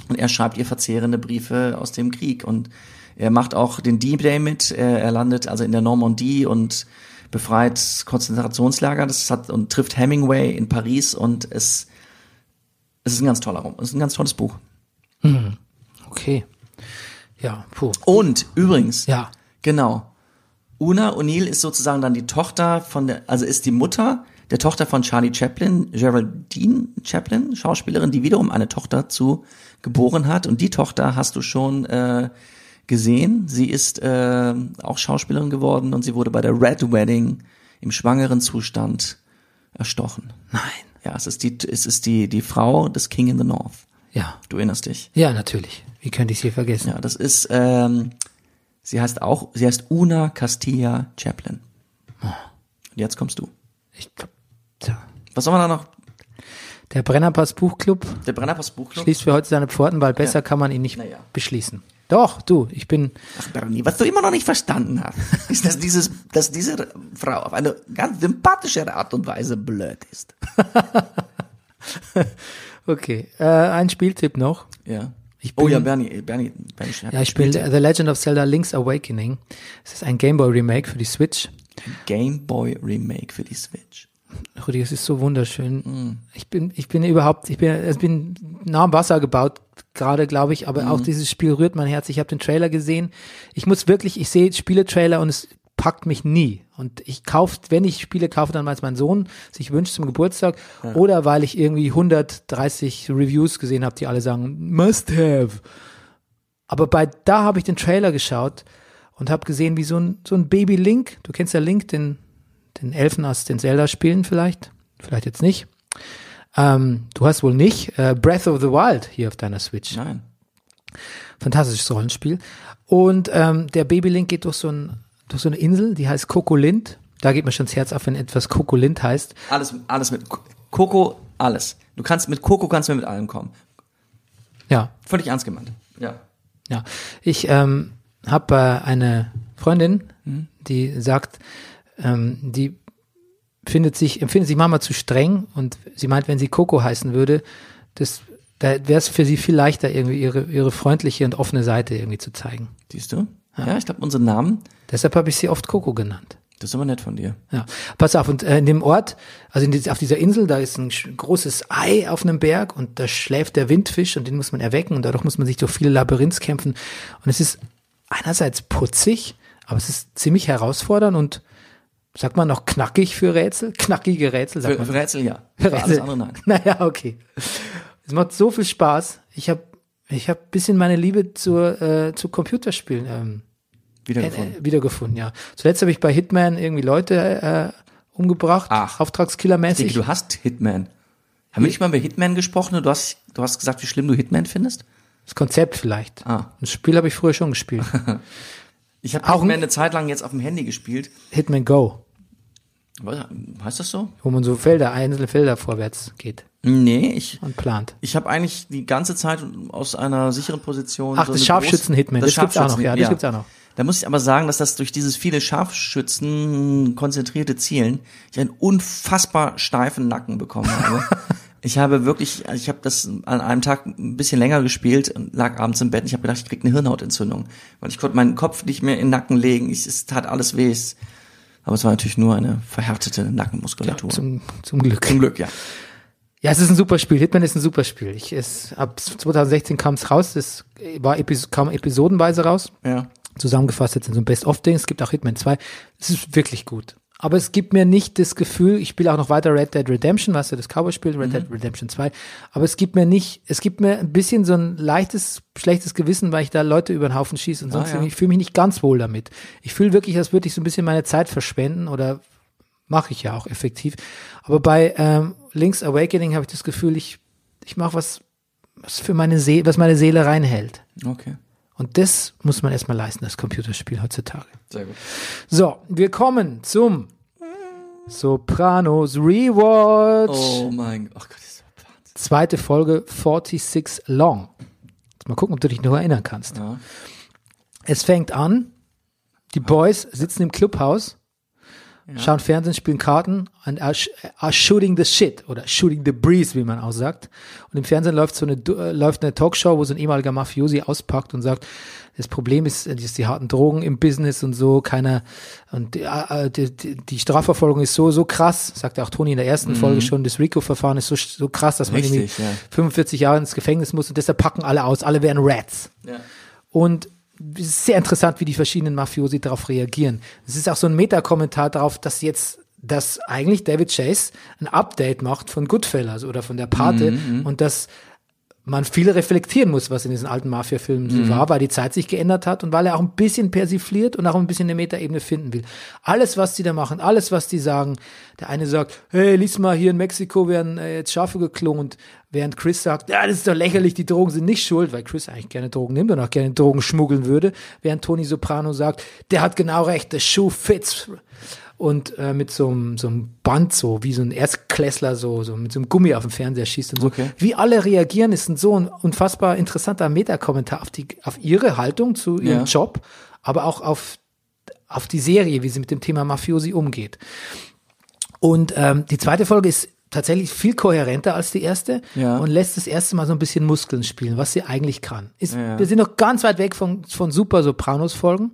Und er schreibt ihr verzehrende Briefe aus dem Krieg und er macht auch den D-Day mit. Er, er landet also in der Normandie und befreit Konzentrationslager. Das hat und trifft Hemingway in Paris und es, es ist ein ganz toller Rom. Es ist ein ganz tolles Buch. Okay. Ja, puh. Und übrigens, Ja. genau. Una O'Neill ist sozusagen dann die Tochter von der, also ist die Mutter der Tochter von Charlie Chaplin, Geraldine Chaplin, Schauspielerin, die wiederum eine Tochter zu geboren hat. Und die Tochter hast du schon äh, gesehen. Sie ist äh, auch Schauspielerin geworden und sie wurde bei der Red Wedding im schwangeren Zustand erstochen. Nein. Ja, es ist die, es ist die, die Frau des King in the North. Ja. Du erinnerst dich. Ja, natürlich. Wie könnte ich sie vergessen? Ja, das ist, ähm, sie heißt auch, sie heißt Una Castilla Chaplin. Und jetzt kommst du. Ich glaub, tja. Was soll man da noch? Der Brennerpass Buchclub Der Brennerpass Buchclub? schließt für heute seine Pforten, weil besser Ja. kann man ihn nicht Naja. beschließen. Doch, du, ich bin, Ach, Bernie, was du immer noch nicht verstanden hast, ist, dass dieses, dass diese Frau auf eine ganz sympathische Art und Weise blöd ist. okay, äh, ein Spieltipp noch. Ja. Ich oh bin- ja, Bernie, Bernie, Bernie Ja, ich spiele The Legend of Zelda Link's Awakening. Es ist ein Gameboy Remake für die Switch. Game Boy Remake für die Switch. Rudi, es ist so wunderschön. Ich bin, ich bin überhaupt, ich bin, ich bin nah am Wasser gebaut, gerade glaube ich, aber auch dieses Spiel rührt mein Herz. Ich habe den Trailer gesehen. Ich muss wirklich, ich sehe Spieletrailer und es packt mich nie. Und ich kaufe, wenn ich Spiele kaufe, dann weil es mein Sohn sich wünscht zum Geburtstag oder weil ich irgendwie 130 Reviews gesehen habe, die alle sagen, must have. Aber bei da habe ich den Trailer geschaut und habe gesehen, wie so ein, so ein Baby Link, du kennst ja Link, den, den Elfen aus den Zelda-Spielen vielleicht, vielleicht jetzt nicht. Ähm, du hast wohl nicht äh, Breath of the Wild hier auf deiner Switch. Nein. Fantastisches Rollenspiel. Und ähm, der Baby Link geht durch so, ein, durch so eine Insel, die heißt Kokolind. Da geht mir schon das Herz auf, wenn etwas Kokolind heißt. Alles, alles mit Coco, alles. Du kannst mit Coco kannst du mit allem kommen. Ja, Völlig ernst gemeint. Ja. Ja, ich, ähm, habe äh, eine Freundin, die sagt, ähm, die findet sich, empfindet sich manchmal zu streng und sie meint, wenn sie Coco heißen würde, das, da wäre es für sie viel leichter, irgendwie ihre, ihre freundliche und offene Seite irgendwie zu zeigen. Siehst du? Ja, ich glaube, unsere Namen, Deshalb habe ich sie oft Coco genannt. das ist aber nett von dir. Ja, pass auf, und äh, in dem Ort, also in die, auf dieser Insel, da ist ein großes Ei auf einem Berg und da schläft der Windfisch und den muss man erwecken und dadurch muss man sich durch viele Labyrinths kämpfen. Und es ist einerseits putzig, aber es ist ziemlich herausfordernd und sagt man noch knackig für Rätsel, knackige Rätsel, sagt Für, man. für Rätsel ja. Für Für alles Rätsel. andere nein. Naja, okay. Es macht so viel Spaß. Ich habe ich hab bisschen meine Liebe zur, äh, zu Computerspielen ähm, Wiedergefunden. äh, wiedergefunden, ja. Zuletzt habe ich bei Hitman irgendwie Leute äh, umgebracht, Ach. Auftragskillermäßig. Dicke, du hast Hitman. Haben wir nicht mal über Hitman gesprochen und du hast, du hast gesagt, wie schlimm du Hitman findest? Das Konzept vielleicht. Ah. Das Spiel habe ich früher schon gespielt. Ich habe Auch Hitman ein- eine Zeit lang jetzt auf dem Handy gespielt. Hitman Go, Was, heißt das so? wo man so Felder, einzelne Felder vorwärts geht Nee, ich, und plant. ich habe eigentlich die ganze Zeit aus einer sicheren Position. Ach, so das Scharfschützen-Hitman, große- das gibt's auch noch, ja, das gibt's auch noch. Da muss ich aber sagen, dass das durch dieses viele Scharfschützen konzentrierte Zielen ich einen unfassbar steifen Nacken bekommen habe. ich habe wirklich, ich habe das an einem Tag ein bisschen länger gespielt und lag abends im Bett. und Ich habe gedacht, ich krieg eine Hirnhautentzündung, weil ich konnte meinen Kopf nicht mehr in den Nacken legen. Ich, es tat alles weh. Es- Aber es war natürlich nur eine verhärtete Nackenmuskulatur. Zum, zum Glück. Zum Glück, ja. Ja, es ist ein super Spiel. Hitman ist ein super Spiel. Ich, es, ab 2016 kam es raus. Es war Epis kam episodenweise raus. Ja. Zusammengefasst jetzt in so einem Best-of-Ding. Es gibt auch Hitman 2. Es ist wirklich gut. Aber es gibt mir nicht das Gefühl, ich spiele auch noch weiter Red Dead Redemption, was ja das Cowboy-Spiel, Red Dead Redemption 2. Aber es gibt mir nicht, es gibt mir ein bisschen so ein leichtes, schlechtes Gewissen, weil ich da Leute über den Haufen schieße und sonst ja. irgendwie- ich fühle mich nicht ganz wohl damit. Ich fühle wirklich, als würde ich so ein bisschen meine Zeit verschwenden oder mache ich ja auch effektiv. Aber bei ähm, Link's Awakening habe ich das Gefühl, ich, ich mache was, was für meine Seele, was meine Seele reinhält. Okay. Und das muss man erstmal leisten, das Computerspiel heutzutage. Sehr gut. So, wir kommen zum Sopranos Rewatch. Oh mein Gott. Oh Gott, ist das Wahnsinn. Zweite Folge 46 Long. Jetzt mal gucken, ob du dich noch erinnern kannst. Ja. Es fängt an, die Boys sitzen im Clubhaus, schauen Fernsehen, spielen Karten und are, are shooting the shit oder shooting the breeze, wie man auch sagt. Und im Fernsehen läuft so eine, äh, läuft eine Talkshow, wo so ein ehemaliger Mafiosi auspackt und sagt, das Problem ist, äh, ist die harten Drogen im Business und so, keiner, und die, äh, die, die, Strafverfolgung ist so, so krass, sagte auch Toni in der ersten Folge schon, das RICO-Verfahren ist so, so krass, dass man Richtig, irgendwie ja. 45 Jahre ins Gefängnis muss und deshalb packen alle aus, alle werden Rats. Ja. Und sehr interessant, wie die verschiedenen Mafiosi darauf reagieren. Es ist auch so ein Metakommentar darauf, dass jetzt dass eigentlich David Chase ein Update macht von Goodfellas oder von der Pate und dass man viel reflektieren muss, was in diesen alten Mafia-Filmen so war, weil die Zeit sich geändert hat und weil er auch ein bisschen persifliert und auch ein bisschen eine Metaebene finden will. Alles, was die da machen, alles, was die sagen, der eine sagt, hey, lies mal, hier in Mexiko werden äh, jetzt Schafe geklont, während Chris sagt, ja, das ist doch lächerlich, die Drogen sind nicht schuld, weil Chris eigentlich gerne Drogen nimmt und auch gerne Drogen schmuggeln würde, während Tony Soprano sagt, der hat genau recht, der Schuh fits und äh, mit so einem so einem Band so wie so ein Erstklässler so so mit so einem Gummi auf dem Fernseher schießt und so. Okay. Wie alle reagieren, ist ein so ein unfassbar interessanter Metakommentar auf die auf ihre Haltung zu ihrem Ja. Job, aber auch auf auf die Serie, wie sie mit dem Thema Mafiosi umgeht. Und ähm, die zweite Folge ist tatsächlich viel kohärenter als die erste Ja. und lässt das erste Mal so ein bisschen Muskeln spielen, was sie eigentlich kann. Ist, Ja. Wir sind noch ganz weit weg von, von Super Sopranos Folgen,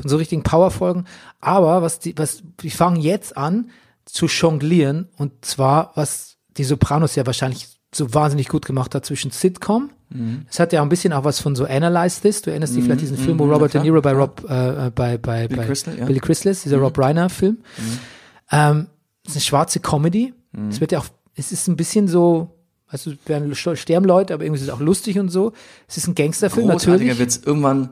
von so richtigen Power Folgen. Aber was die, was, die fangen jetzt an zu jonglieren und zwar, was die Sopranos ja wahrscheinlich so wahnsinnig gut gemacht hat zwischen Sitcom. Mhm. Es hat ja auch ein bisschen auch was von so Analyze This. Du erinnerst dich vielleicht diesen Film, wo Robert klar, De Niro bei. Rob, äh, äh, bei, bei, Billy bei Crystal, ja. Mhm. Billy Crystal ist, dieser Rob Reiner Film. Ähm, es ist eine schwarze Comedy. Mhm. Es wird ja auch, es ist ein bisschen so, du, werden sterben Leute, aber irgendwie ist es auch lustig und so. Es ist ein Gangsterfilm, Großartiger natürlich. Witz. Irgendwann,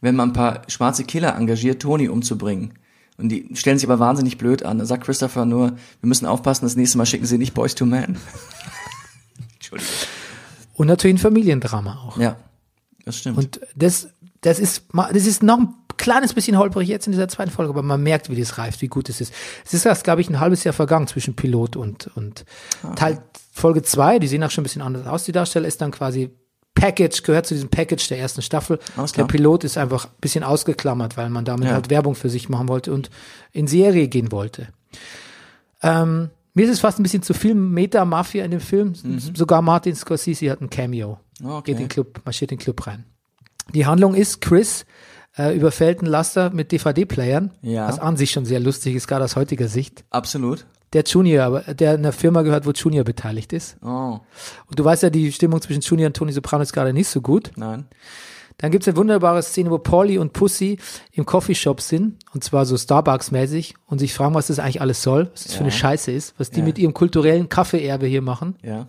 wenn man ein paar schwarze Killer engagiert, Tony umzubringen. Und die stellen sich aber wahnsinnig blöd an. Da sagt Christopher nur, wir müssen aufpassen, das nächste Mal schicken sie nicht Boys to Man. Entschuldigung. Und natürlich ein Familiendrama auch. Ja, das stimmt. Und das, das ist, das ist noch ein kleines bisschen holprig jetzt in dieser zweiten Folge, aber man merkt, wie das reift, wie gut es ist. Es ist erst, glaube ich, ein halbes Jahr vergangen zwischen Pilot und, und Teil Folge zwei. Die sehen auch schon ein bisschen anders aus. Die Darsteller ist dann quasi Package, gehört zu diesem Package der ersten Staffel. Der. Pilot ist einfach ein bisschen ausgeklammert, weil man damit Ja. halt Werbung für sich machen wollte und in Serie gehen wollte. Ähm, mir ist es fast ein bisschen zu viel Meta-Mafia in dem Film. Sogar Martin Scorsese hat ein Cameo. Mhm. Okay. Geht in den Club, marschiert in den Club rein. Die Handlung ist, Chris äh, überfällt einen Laster mit DVD-Playern, Ja. was an sich schon sehr lustig ist, gerade aus heutiger Sicht. Absolut. Der Junior, aber der in einer Firma gehört, wo Junior beteiligt ist. Oh, Und du weißt ja, die Stimmung zwischen Junior und Tony Soprano ist gerade nicht so gut. nein. Dann gibt's eine wunderbare Szene, wo Polly und Pussy im Coffeeshop sind, und zwar so Starbucks-mäßig, und sich fragen, was das eigentlich alles soll, was das für eine Scheiße ist, was die Ja. mit ihrem kulturellen Kaffeeerbe hier machen. Ja.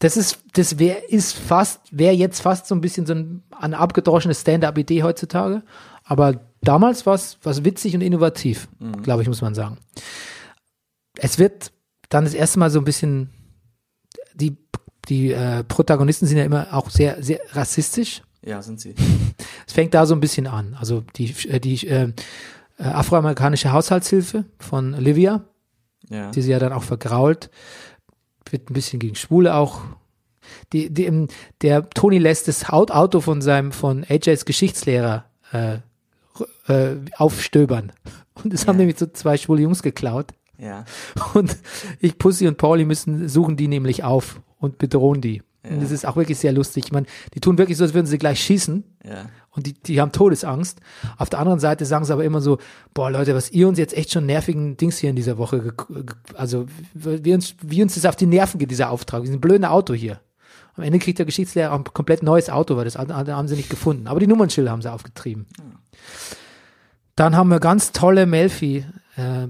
Das ist, das wär, ist fast, wäre jetzt fast so ein bisschen so ein, eine abgedroschene Stand-up-Idee heutzutage. Aber damals war es was witzig und innovativ, glaube ich, muss man sagen. Es wird dann das erste Mal so ein bisschen, die, die äh, Protagonisten sind ja immer auch sehr, sehr rassistisch. Ja, sind sie. Es fängt da so ein bisschen an. Also die, äh, die äh, äh, afroamerikanische Haushaltshilfe von Olivia, Ja. die sie ja dann auch vergrault, wird ein bisschen gegen Schwule auch. Die, die, ähm, der Tony lässt das Auto von seinem, von AJs Geschichtslehrer äh, äh, aufstöbern. Und das haben nämlich so zwei schwule Jungs geklaut. Ja. Und ich, Pussy und Pauli müssen, suchen die nämlich auf und bedrohen die. Und das ist auch wirklich sehr lustig. Ich meine, die tun wirklich so, als würden sie gleich schießen. Ja. Und die, die haben Todesangst. Auf der anderen Seite sagen sie aber immer so, boah Leute, was ihr uns jetzt echt schon nervigen Dings hier in dieser Woche, also wie uns, wie uns das auf die Nerven geht, dieser Auftrag, diesen blöden Auto hier. Am Ende kriegt der Geschichtslehrer ein komplett neues Auto, weil das andere haben sie nicht gefunden. Aber die Nummernschilder haben sie aufgetrieben. Dann haben wir ganz tolle Melfi äh,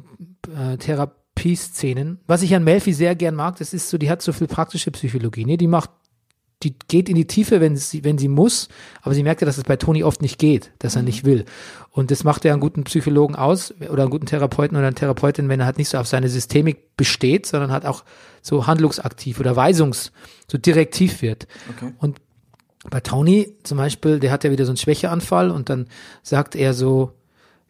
äh, Therapieszenen. Was ich an Melfi sehr gern mag, das ist so, die hat so viel praktische Psychologie. Ne? Die macht die geht in die Tiefe, wenn sie, wenn sie muss, aber sie merkt ja, dass es bei Toni oft nicht geht, dass er nicht will. Und das macht ja einen guten Psychologen aus oder einen guten Therapeuten oder eine Therapeutin, wenn er halt nicht so auf seine Systemik besteht, sondern halt auch so handlungsaktiv oder weisungs, so direktiv wird. Okay. Und bei Tony zum Beispiel, der hat ja wieder so einen Schwächeanfall und dann sagt er so,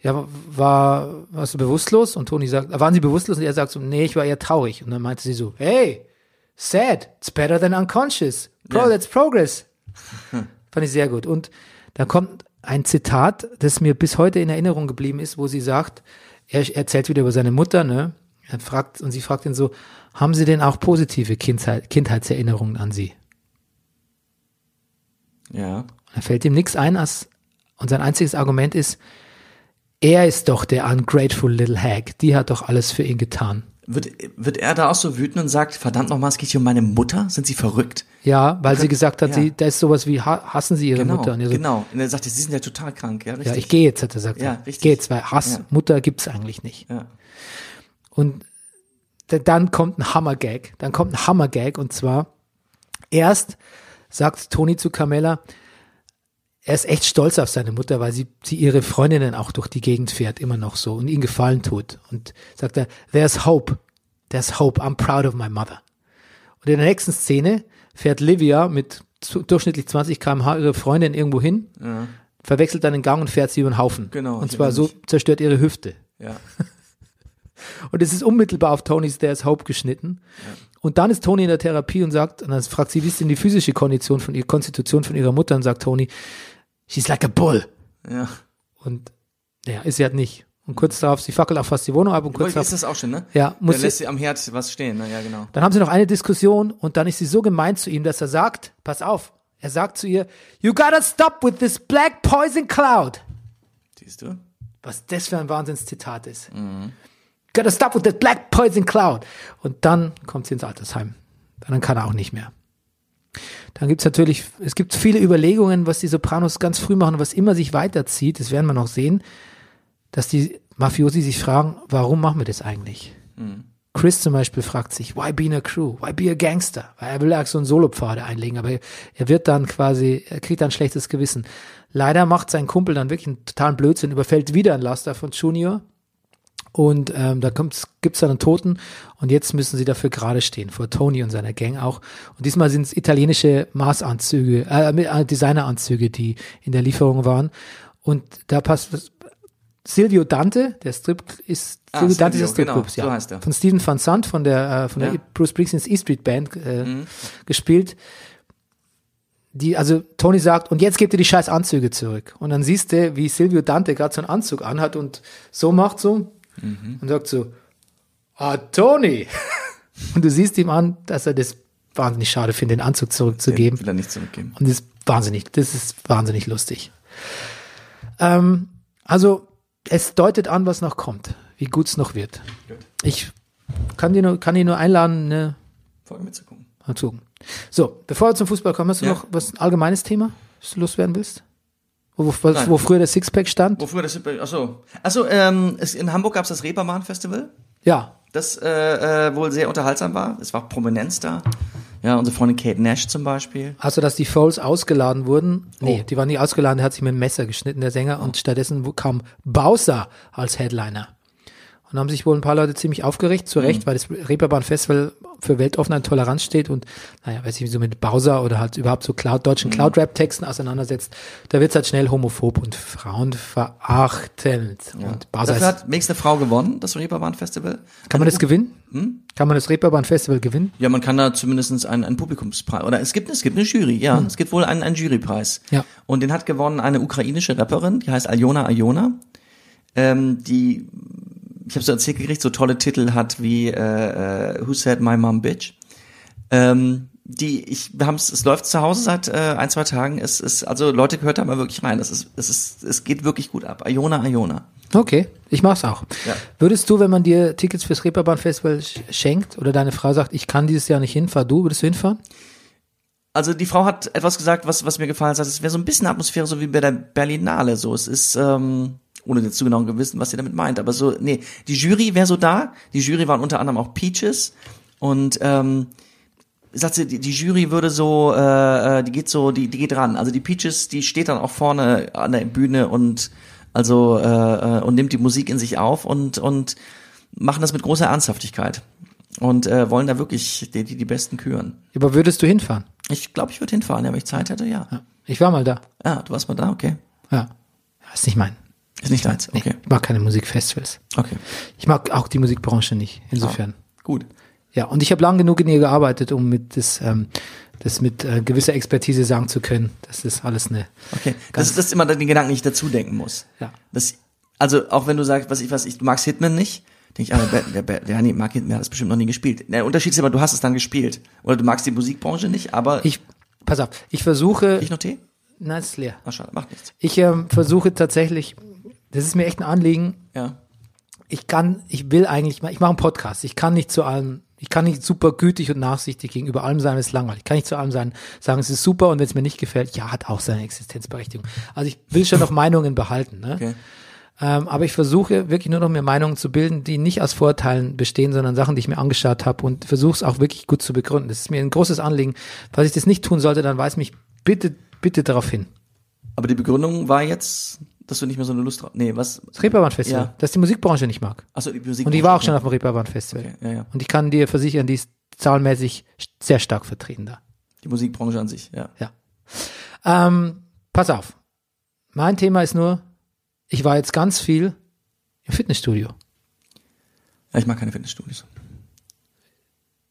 ja, war, warst du bewusstlos? Und Toni sagt, waren sie bewusstlos? Und er sagt so, nee, ich war eher traurig. Und dann meinte sie so, hey, sad, it's better than unconscious. Bro, Ja. that's progress. Fand ich sehr gut. Und dann kommt ein Zitat, das mir bis heute in Erinnerung geblieben ist, wo sie sagt, er erzählt wieder über seine Mutter, ne? Er fragt, und sie fragt ihn so, haben Sie denn auch positive Kindheit, Kindheitserinnerungen an Sie? Ja. Da fällt ihm nichts ein, als, und sein einziges Argument ist, er ist doch der ungrateful little hag. Die hat doch alles für ihn getan. Wird, wird er da auch so wütend und sagt, verdammt nochmal, es geht hier um meine Mutter? Sind sie verrückt? Ja, weil sie gesagt hat, ja. sie, da ist sowas wie, ha- hassen Sie Ihre Genau, Mutter? Und so, genau. Und er sagt, sie sind ja total krank, ja, richtig. Ja, ich gehe jetzt, hat er gesagt. Ja, Ich richtig. gehe jetzt, weil Hass, Ja. Mutter gibt's eigentlich nicht. Ja. Und dann kommt ein Hammergag. Dann kommt ein Hammergag und zwar erst sagt Toni zu Carmella, er ist echt stolz auf seine Mutter, weil sie, sie ihre Freundinnen auch durch die Gegend fährt, immer noch so und ihnen Gefallen tut. Und sagt er, there's hope. There's hope. I'm proud of my mother. Und in der nächsten Szene fährt Livia mit durchschnittlich 20 km/h ihre Freundin irgendwo hin, verwechselt dann den Gang und fährt sie über den Haufen. Genau, Und zwar so zerstört ihre Hüfte. Ja. Und es ist unmittelbar auf Tonys There's Hope geschnitten. Und dann ist Tony in der Therapie und sagt, und dann fragt sie, wie ist denn die physische Kondition von ihrer Konstitution von ihrer Mutter? Und sagt Tony, she's like a bull. Ja. Und ja, ist sie halt nicht. Und kurz darauf, sie fackelt auch fast die Wohnung ab und kurz Ist darauf, das auch schon, ne? ja, muss sie, lässt sie am Herd was stehen, ne? Ja, genau. dann haben sie noch eine Diskussion und dann ist sie so gemein zu ihm, dass er sagt, pass auf, er sagt zu ihr, you gotta stop with this black poison cloud. Siehst du? Was das für ein Wahnsinnszitat ist. Gotta stop with that black poison cloud. Und dann kommt sie ins Altersheim. Dann kann er auch nicht mehr. Dann gibt's natürlich, es gibt viele Überlegungen, was die Sopranos ganz früh machen, was immer sich weiterzieht, das werden wir noch sehen, dass die Mafiosi sich fragen, warum machen wir das eigentlich? Chris zum Beispiel fragt sich, why be in a crew? Why be a gangster? Weil er will ja so einen Solopfade einlegen, aber er wird dann quasi, er kriegt dann schlechtes Gewissen. Leider macht sein Kumpel dann wirklich einen totalen Blödsinn, überfällt wieder ein Laster von Junior und ähm, da kommt's, gibt's dann einen Toten und jetzt müssen sie dafür gerade stehen, vor Tony und seiner Gang auch. Und diesmal sind es italienische Maßanzüge, äh, äh, Designeranzüge, die in der Lieferung waren. Und da passt Silvio Dante, der Strip ist Ah, Silvio Dante ist der genau, Stripclubs, ja. so. Von Stephen Van Sant von der äh, von der Ja. Mhm. Bruce Springsteens E Street Band äh, gespielt. die, also Tony sagt, und jetzt gebt ihr die scheiß Anzüge zurück. Und dann siehst du, wie Silvio Dante gerade so einen Anzug anhat und so macht so und sagt so, ah, Tony. und du siehst ihm an, dass er das wahnsinnig schade findet, den Anzug zurückzugeben. Will er nicht zurückgeben. Und das ist wahnsinnig, das ist wahnsinnig lustig. Ähm, also, es deutet an, was noch kommt, wie gut es noch wird. Ich kann dir nur, kann dir nur einladen, ne, Folge mitzugucken. So, bevor wir zum Fußball kommen, hast du Ja. noch was ein allgemeines Thema, das du loswerden willst? Wo, wo, Nein. wo früher der Sixpack stand? Wofür das, achso. Achso, ähm, es, in Hamburg gab es das Reeperbahn Festival. Ja, das äh, äh, wohl sehr unterhaltsam war. Es war Prominenz da. Ja, unsere Freundin Kate Nash zum Beispiel. also dass die Foles ausgeladen wurden. Nee, Oh. die waren nicht ausgeladen, der hat sich mit dem Messer geschnitten, der Sänger, und stattdessen wo- kam Bowser als Headliner. Und haben sich wohl ein paar Leute ziemlich aufgeregt, zu Mhm. Recht, weil das Reeperbahn Festival für weltoffene Toleranz steht und, naja, weiß ich, wie so mit Bowser oder halt überhaupt so Cloud, Mhm. deutschen Cloud-Rap-Texten auseinandersetzt, da wird's halt schnell homophob und frauenverachtend. Und Bowser Dafür hat eine Frau gewonnen, das Reeperbahn Festival. kann man das gewinnen? Hm? Kann man das Reeperbahn Festival gewinnen? Ja, man kann da zumindest einen, einen Publikumspreis, oder es gibt, es gibt eine Jury, ja, es gibt wohl einen, einen Jurypreis. Ja. Und den hat gewonnen eine ukrainische Rapperin, die heißt Aljona Aljona, ähm, die, ich habe so erzählt gekriegt, so tolle Titel hat wie äh, äh, Who Said My Mom Bitch. Ähm, die, ich, wir haben es, läuft zu Hause seit äh, ein, zwei Tagen. Es ist, also Leute gehört da mal wirklich rein. Es ist, es ist, es geht wirklich gut ab. Iona, Iona. Okay, ich mach's auch. Ja. Würdest du, wenn man dir Tickets fürs Reeperbahn Festival sch- schenkt oder deine Frau sagt, ich kann dieses Jahr nicht hinfahren, du, würdest du hinfahren? Also die Frau hat etwas gesagt, was, was mir gefallen hat. Es wäre so ein bisschen Atmosphäre, so wie bei der Berlinale. So, es ist, ähm, ohne jetzt zu genau zu wissen, was sie damit meint, aber so, nee, die Jury wäre so da. Die Jury waren unter anderem auch Peaches und ähm, sagt sie, die, die Jury würde so, äh, äh, die geht so, die, die geht ran. Also die Peaches, die steht dann auch vorne an der Bühne und also äh, äh, und nimmt die Musik in sich auf und und machen das mit großer Ernsthaftigkeit und äh, wollen da wirklich die, die, die besten küren. Aber würdest du hinfahren? Ich glaube, ich würde hinfahren, ja, wenn ich Zeit hätte, ja. Ja. Ich war mal da. Ah, du warst mal da, okay. Ja. ja ist nicht mein. Ist nicht deins, Nee, okay. Ich mag keine Musikfestivals. Okay. Ich mag auch die Musikbranche nicht, insofern. Gut. Ja, und ich habe lang genug in ihr gearbeitet, um mit das, ähm, das mit äh, gewisser Expertise sagen zu können. Das ist alles eine. Okay. Das ist, das immer den Gedanken, den ich dazu denken muss. Ja. Das, also, auch wenn du sagst, was ich, was ich, du magst Hitman nicht, denke ich, ah, der, der, der, der nee, mag Hitman, hat das bestimmt noch nie gespielt. Der Unterschied ist immer, du hast es dann gespielt. Oder du magst die Musikbranche nicht, aber. Ich, pass auf, ich versuche. ich noch Tee? Nein, es ist leer. Ach, schade, macht nichts. Ich ähm, versuche tatsächlich, das ist mir echt ein Anliegen, Ja. ich kann, ich will eigentlich mal, ich mache einen Podcast, ich kann nicht zu allem, ich kann nicht super gütig und nachsichtig gegenüber allem sein, es langweilig. Ich kann nicht zu allem sein, sagen, es ist super und wenn es mir nicht gefällt, ja, hat auch seine Existenzberechtigung. Also ich will schon noch Meinungen behalten, ne? Okay. Ähm, aber ich versuche wirklich nur noch mir Meinungen zu bilden, die nicht aus Vorteilen bestehen, sondern Sachen, die ich mir angeschaut habe und versuche es auch wirklich gut zu begründen. Das ist mir ein großes Anliegen. Falls ich das nicht tun sollte, dann weis mich bitte, bitte darauf hin. Aber die Begründung war jetzt, dass du nicht mehr so eine Lust drauf. Nee, was? Das Reeperbahn-Festival, Ja. dass die Musikbranche nicht mag. Achso, die Musik. Und ich war auch schon auf dem Reeperbahn-Festival. Okay, ja, ja. Und ich kann dir versichern, die ist zahlenmäßig sehr stark vertreten da. Die Musikbranche an sich, ja. Ja. Ähm, pass auf. Mein Thema ist nur, ich war jetzt ganz viel im Fitnessstudio. Ja, ich mag keine Fitnessstudios.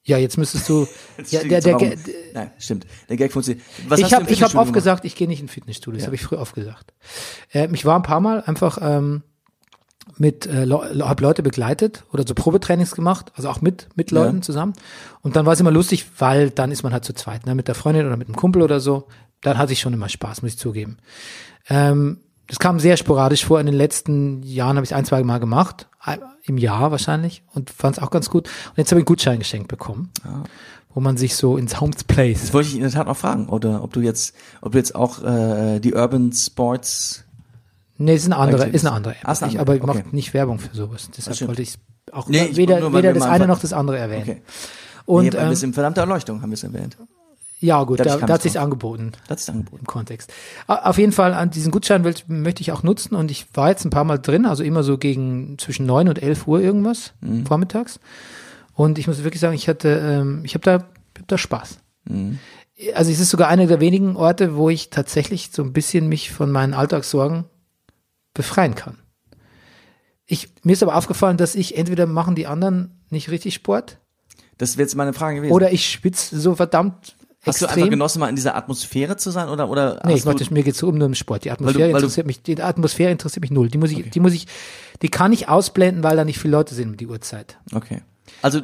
Ja, jetzt müsstest du. Ja, der, der, der, Nein, stimmt. Der Gag funktioniert. Was ich habe ich hab oft gesagt, ich gehe nicht in Fitnessstudios. Ja. Habe ich früher oft gesagt. Ähm, ich war ein paar Mal einfach ähm, mit äh, Le hab Leute begleitet oder so Probetrainings gemacht, also auch mit mit Ja. Leuten zusammen. Und dann war es immer lustig, weil dann ist man halt zu zweit, ne, mit der Freundin oder mit einem Kumpel oder so. Dann hatte ich schon immer Spaß, muss ich zugeben. Ähm, das kam sehr sporadisch vor. In den letzten Jahren habe ich es ein, zwei Mal gemacht, im Jahr wahrscheinlich, und fand es auch ganz gut. Und jetzt habe ich einen Gutschein geschenkt bekommen, wo man sich so ins Homes Place Das wollte ich in der Tat noch fragen, oder ob du jetzt, ob du jetzt auch äh, die Urban Sports Nee, ist eine andere, ist eine andere App. Ist eine ich, andere, aber ich mache okay. nicht Werbung für sowas. Deshalb wollte ich auch Nee, ich- weder, weil weder das eine noch das andere erwähnen. Okay. Und nee, weil wir ähm, sind verdammte Erleuchtung, haben wir es erwähnt. Ja gut, da, da es hat drauf. angeboten Das ist angeboten. im Kontext. Auf jeden Fall an diesen Gutschein will, möchte ich auch nutzen und ich war jetzt ein paar Mal drin, also immer so gegen zwischen neun und elf Uhr irgendwas Mhm. vormittags. Und ich muss wirklich sagen, ich hatte, ähm, ich habe da, hab da Spaß. Mhm. Also es ist sogar einer der wenigen Orte, wo ich tatsächlich so ein bisschen mich von meinen Alltagssorgen befreien kann. Ich, mir ist aber aufgefallen, dass ich entweder machen die anderen nicht richtig Sport Das wäre jetzt meine Frage gewesen. oder ich schwitze so verdammt Hast du einfach extrem. genossen, mal in dieser Atmosphäre zu sein oder oder Nee, ich wollte, du, mir geht's um den Sport. Die Atmosphäre weil du- interessiert mich, die Atmosphäre interessiert mich null. Die muss ich, die muss ich, die kann ich ausblenden, weil da nicht viele Leute sind um die Uhrzeit. Okay. Also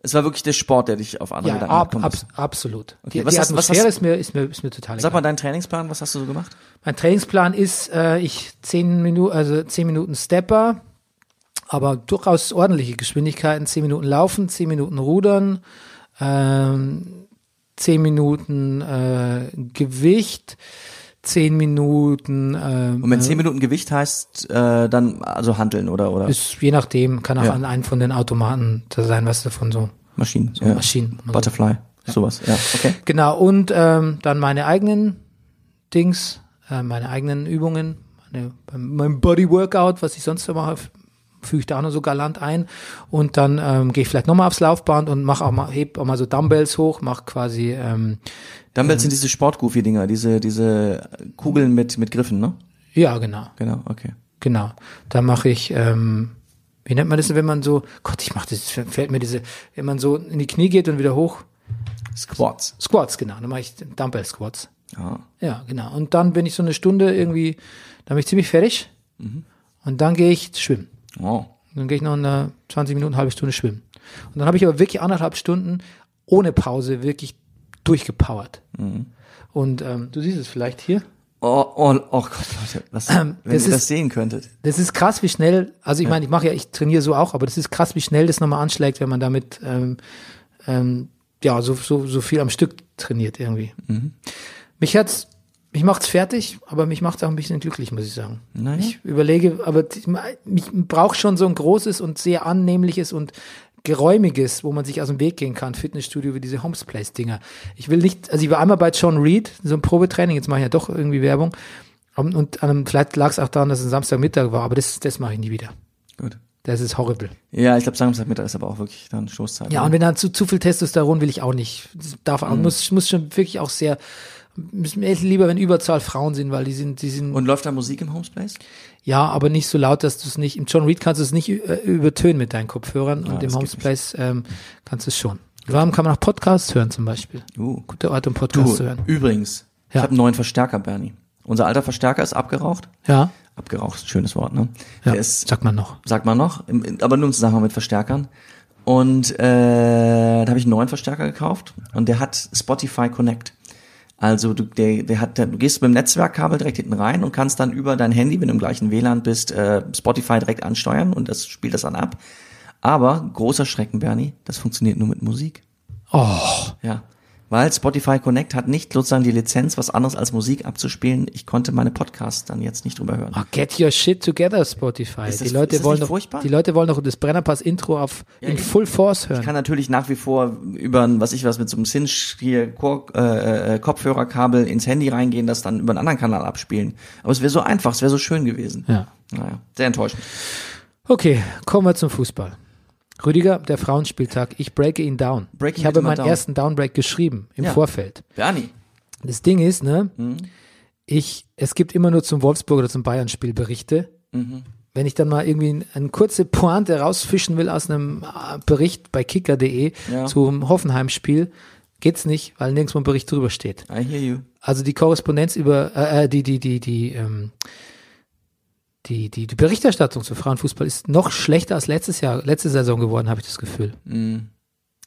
es war wirklich der Sport, der dich auf andere Ja, Gedanken ab, ab, absolut. Okay, Die, was die hast- was Atmosphäre hast- ist mir, ist mir, ist mir total Sag egal. mal deinen Trainingsplan, was hast du so gemacht? Mein Trainingsplan ist, äh, ich zehn Minuten, also zehn Minuten Stepper, aber durchaus ordentliche Geschwindigkeiten. Zehn Minuten Laufen, zehn Minuten Rudern, ähm, zehn Minuten äh, Gewicht, zehn Minuten. Ähm, Und wenn 10 Minuten Gewicht heißt, äh, dann also Handeln oder oder ist je nachdem, kann auch Ja. an einem von den Automaten da sein, was davon so. Maschinen, So ja. Maschinen. Butterfly, sowas. Ja, okay. Genau, und ähm, dann meine eigenen Dings, äh, meine eigenen Übungen, meine, mein Body-Workout, was ich sonst so mache, f- füge ich da auch noch so galant ein. Und dann ähm, gehe ich vielleicht nochmal aufs Laufband und mache auch mal, heb auch mal so Dumbbells hoch, mache quasi, ähm, Dumbbells sind diese Sportgoofy-Dinger, diese diese Kugeln mit mit Griffen, ne? ja, genau, Genau, okay. genau. Da mache ich, ähm, wie nennt man das, denn, wenn man so, Gott, ich mache das, fällt mir diese, wenn man so in die Knie geht und wieder hoch, Squats. Squats, genau, dann mache ich Dumbbell-Squats. Ja. Ja, genau. Und dann bin ich so eine Stunde irgendwie, dann bin ich ziemlich fertig. Und dann gehe ich schwimmen. Oh. Dann gehe ich noch eine 20 Minuten, halbe Stunde schwimmen. Und dann habe ich aber wirklich anderthalb Stunden ohne Pause wirklich durchgepowert. Und ähm, du siehst es vielleicht hier. Oh, oh, oh Gott, Leute, was, wenn das ihr das ist- sehen könntet. Das ist krass, wie schnell, also ich meine, ich mache ja, ich trainiere so auch, aber das ist krass, wie schnell das nochmal anschlägt, wenn man damit ähm, ähm, ja so, so, so viel am Stück trainiert irgendwie. Mich hat's, mich macht's fertig, aber mich macht's auch ein bisschen glücklich, muss ich sagen. Naja. Ich überlege, aber ich brauche schon so ein großes und sehr annehmliches und geräumiges, wo man sich aus dem Weg gehen kann, Fitnessstudio wie diese Homes Place Dinger. Ich will nicht, also ich war einmal bei John Reed, so ein Probetraining, jetzt mache ich ja doch irgendwie Werbung. Und, und an einem, vielleicht lag es auch daran, dass es ein Samstagmittag war, aber das, das mache ich nie wieder. Gut. Das ist horrible. Ja, ich glaube Samstagmittag ist aber auch wirklich dann Stoßzeit. Ja, ne? und wenn dann zu, zu viel Testosteron will ich auch nicht. Das darf auch, muss, muss schon wirklich auch sehr, müssen mir lieber, wenn Überzahl Frauen sind, weil die sind, die sind, Und läuft da Musik im Homespace? ja, aber nicht so laut, dass du es nicht, im John Reed kannst du es nicht äh, übertönen mit deinen Kopfhörern und im das geht Homespace ähm, kannst du es schon. Warum kann man auch Podcasts hören zum Beispiel? Uh. Guter Ort, um Podcasts zu hören. übrigens, ich Ja. habe einen neuen Verstärker, Bernie. Unser alter Verstärker ist abgeraucht. Ja, Abgeraucht, schönes Wort, ne? ja, Der ist, sagt man noch. sagt man noch, im- im- aber nur im Zusammenhang mit Verstärkern. Und äh, da habe ich einen neuen Verstärker gekauft und der hat Spotify Connect. Also du, der, der hat, der, du gehst mit dem Netzwerkkabel direkt hinten rein und kannst dann über dein Handy, wenn du im gleichen WLAN bist, äh, Spotify direkt ansteuern und das spielt das dann ab. Aber großer Schrecken, Bernie, das funktioniert nur mit Musik. Oh, Ja. Weil Spotify Connect hat nicht sozusagen die Lizenz, was anderes als Musik abzuspielen. Ich konnte meine Podcasts dann jetzt nicht drüber hören. oh, get your shit together, Spotify. Ist das- die Leute ist das wollen doch, furchtbar? die Leute wollen doch das Brennerpass-Intro auf in ich- Full Force hören. Ich kann natürlich nach wie vor über ein, was ich was mit so einem Cinch hier Chor, äh, äh, Kopfhörerkabel ins Handy reingehen, das dann über einen anderen Kanal abspielen. Aber es wäre so einfach, es wäre so schön gewesen. Ja. Naja, sehr enttäuschend. Okay, kommen wir zum Fußball. Rüdiger, der Frauenspieltag, ich breake ihn down. Break ich habe meinen down. ersten Downbreak geschrieben im Ja. Vorfeld. Bernie. Das Ding ist, ne, Mhm. ich, es gibt immer nur zum Wolfsburg oder zum Bayern-Spiel Berichte. Mhm. Wenn ich dann mal irgendwie ein- eine kurze Pointe rausfischen will aus einem äh, Bericht bei kicker.de Ja. zum Hoffenheim-Spiel, geht's nicht, weil nirgendwo ein Bericht drüber steht. I hear you. Also die Korrespondenz über äh, äh, die die die die ähm, die, die die Berichterstattung zu Frauenfußball ist noch schlechter als letztes Jahr, letzte Saison geworden, habe ich das Gefühl. Mhm.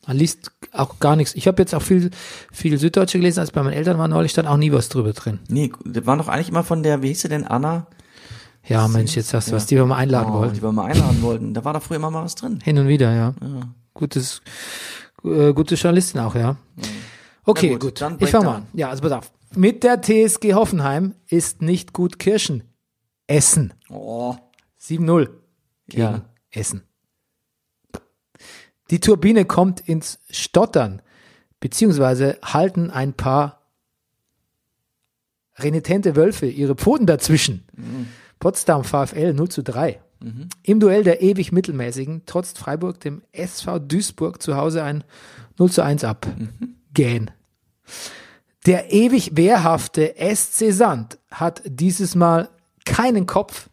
Man liest auch gar nichts. Ich habe jetzt auch viel viel Süddeutsche gelesen, als bei meinen Eltern war neulich stand auch nie was drüber drin. Nee, das war doch eigentlich immer von der, wie hieß sie denn, Anna? Ja, Mensch, jetzt hast du was, die wir mal einladen Oh, wollten. die wir mal einladen wollten. Da war doch früher immer mal was drin. Hin und wieder, ja. Gutes, äh, gute Journalistin auch, ja. Okay, Na gut, gut. dann Ich fange mal an. Ja, also pass auf. Mit der TSG Hoffenheim ist nicht gut Kirschen. Essen. Oh. 7-0 gegen Ja. Essen. Die Turbine kommt ins Stottern, beziehungsweise halten ein paar renitente Wölfe ihre Pfoten dazwischen. Potsdam VfL 0 zu 3. Im Duell der ewig mittelmäßigen trotzt Freiburg dem SV Duisburg zu Hause ein 0 zu 1 ab. Gähn. Der ewig wehrhafte SC Sand hat dieses Mal keinen Kopf.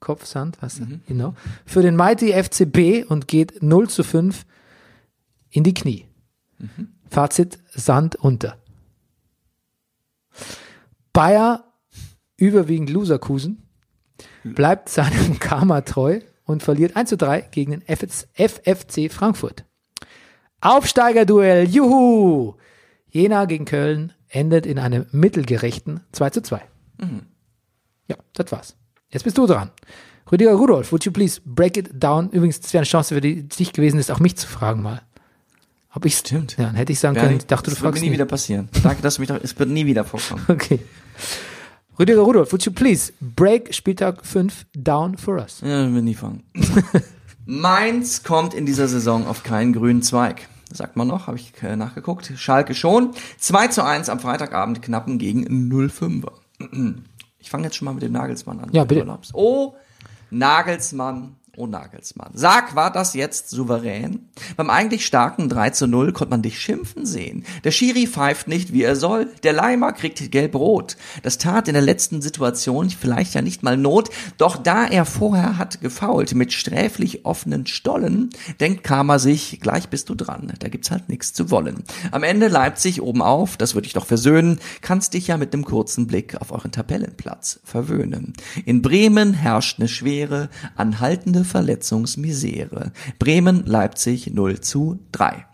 Kopf Sand, was? Mhm. Genau. Für den Mighty FCB und geht 0 zu 5 in die Knie. Mhm. Fazit, Sand unter. Bayer, überwiegend Loserkusen, bleibt seinem Karma treu und verliert 1 zu 3 gegen den FFC Frankfurt. Aufsteigerduell, juhu! Jena gegen Köln endet in einem mittelgerechten 2 zu 2. Ja, das war's. Jetzt bist du dran. Rüdiger Rudolf, would you please break it down? Übrigens, das wäre eine Chance für dich gewesen, ist auch mich zu fragen mal. Ob ich Stimmt. Ja, dann hätte ich sagen Ja, können, ich dachte, du das wird fragst nie wieder passieren. Danke, dass du mich doch, es wird nie wieder vorkommen. Okay. Rüdiger Rudolf, would you please break Spieltag 5 down for us? Ja, wir nie fangen. Mainz kommt in dieser Saison auf keinen grünen Zweig. Sagt man noch, habe ich äh, nachgeguckt. Schalke schon. 2 zu 1 am Freitagabend knappen gegen 05er. Ich fange jetzt schon mal mit dem Nagelsmann an. Ja, bitte. Urlaubs. Oh, Nagelsmann. Oh, Nagelsmann. Sag, war das jetzt souverän? Beim eigentlich starken 3 zu 0 konnte man dich schimpfen sehen. Der Schiri pfeift nicht, wie er soll. Der Leimer kriegt gelb-rot. Das tat in der letzten Situation vielleicht ja nicht mal Not. Doch da er vorher hat gefault mit sträflich offenen Stollen, denkt Karma sich, gleich bist du dran. Da gibt's halt nichts zu wollen. Am Ende Leipzig oben auf, das würde ich doch versöhnen, kannst dich ja mit einem kurzen Blick auf euren Tabellenplatz verwöhnen. In Bremen herrscht eine schwere, anhaltende Verletzungsmisere. Bremen, Leipzig 0 zu 3.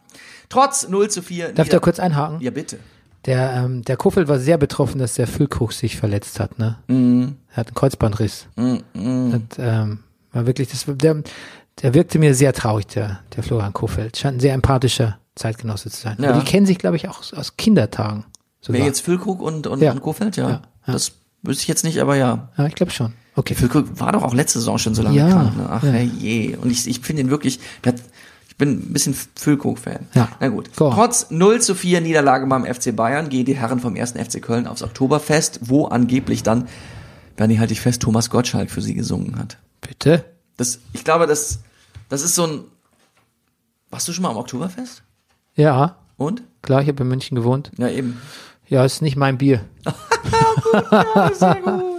Trotz 0 zu 4. Darf ich da kurz einhaken? Ja, bitte. Der, ähm, der Kofeld war sehr betroffen, dass der Füllkrug sich verletzt hat, ne? Mhm. Er hat einen Kreuzbandriss. Hat, ähm, war wirklich, das, der, der wirkte mir sehr traurig, der, der Florian Kofeld. Scheint ein sehr empathischer Zeitgenosse zu sein. Ja. Aber die kennen sich, glaube ich, auch aus Kindertagen. Sogar. Wer jetzt Füllkrug und, und, Ja. und Kofeld? Ja. Ja, ja. Das wüsste ich jetzt nicht, aber ja. Ja, ich glaube schon. Okay. Füllkrug war doch auch letzte Saison schon so lange Ja, krank. Ne? Ach ja. je. Und ich, ich finde ihn wirklich, ich bin ein bisschen Füllkrug-Fan. Ja. Na gut. Go. Trotz 0 zu 4 Niederlage beim FC Bayern gehen die Herren vom 1. FC Köln aufs Oktoberfest, wo angeblich dann, Bernie, halte ich fest, Thomas Gottschalk für sie gesungen hat. Bitte? Das, ich glaube, das, das ist so ein, warst du schon mal am Oktoberfest? Ja, Und? klar, ich habe in München gewohnt. Ja, eben. Ja, ist nicht mein Bier. Sehr gut.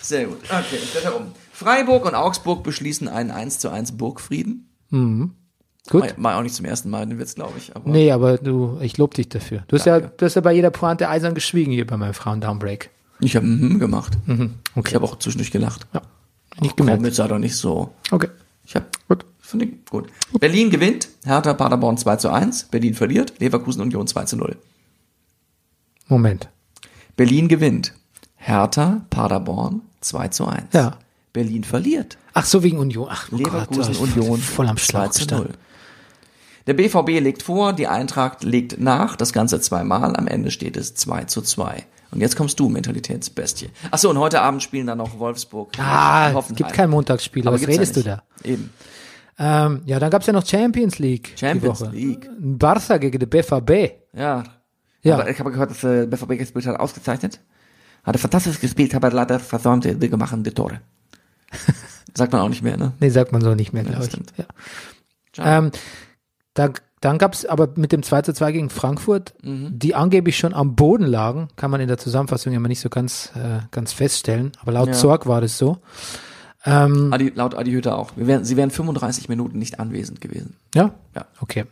Sehr gut. Okay, ich blätter um. Freiburg und Augsburg beschließen einen 1 zu 1 Burgfrieden. Gut. Mal, auch nicht zum ersten Mal den Witz, glaube ich. Aber Nee, aber du, ich lobe dich dafür. Du hast, ja, du hast ja bei jeder Pointe eisern geschwiegen hier bei meinem Frauen-Downbreak. ich habe mhm gemacht. Okay. Ich habe auch zwischendurch gelacht. Ja. Nicht Komm, gemerkt. jetzt sei doch nicht so. Okay. Ich habe gut. Finde ich gut. Berlin gewinnt. Hertha Paderborn 2 zu 1. Berlin verliert. Leverkusen Union 2 zu 0. Moment. Berlin gewinnt. Hertha Paderborn 2 zu 1. Ja. Berlin verliert. Ach so, wegen Union. Ach, oh Leverkusen Gott, Union Voll am 2 Schlauch zu gestanden. 0. Der BVB legt vor, die Eintracht legt nach, das Ganze zweimal, am Ende steht es 2 zu 2. Und jetzt kommst du, Mentalitätsbestie. Achso, und heute Abend spielen dann noch Wolfsburg. Ah, Hoffenheim. gibt kein Montagsspiel. Aber Was gibt's ja redest du da? Eben. Ähm, ja, dann gab's ja noch Champions League. Champions die Woche. League. Barca gegen den BVB. Ja. Ja. Aber ich habe gehört, dass äh, BVB gespielt hat, ausgezeichnet. Hat er fantastisch gespielt, aber leider versäumte die gemachten Tore. Sagt man auch nicht mehr, ne? Nee, sagt man so nicht mehr, Ja, glaube ich. Ja. Ähm, da, dann gab's aber mit dem 2 zu 2 gegen Frankfurt, Mhm. die angeblich schon am Boden lagen, kann man in der Zusammenfassung immer nicht so ganz, äh, ganz feststellen. Aber laut Ja. Zorg war das so. Ähm, Adi, laut Adi Hütter auch. Wären, sie wären 35 Minuten nicht anwesend gewesen. ja? Ja. Okay.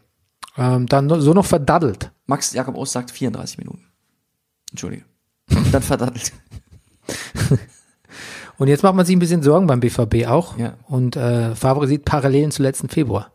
Ähm, dann so noch verdaddelt. Max Jakob Ost sagt 34 Minuten. Entschuldige. Dann verdattelt. Und jetzt macht man sich ein bisschen Sorgen beim BVB auch. Ja. Und äh, Favre sieht Parallelen zu letzten Februar.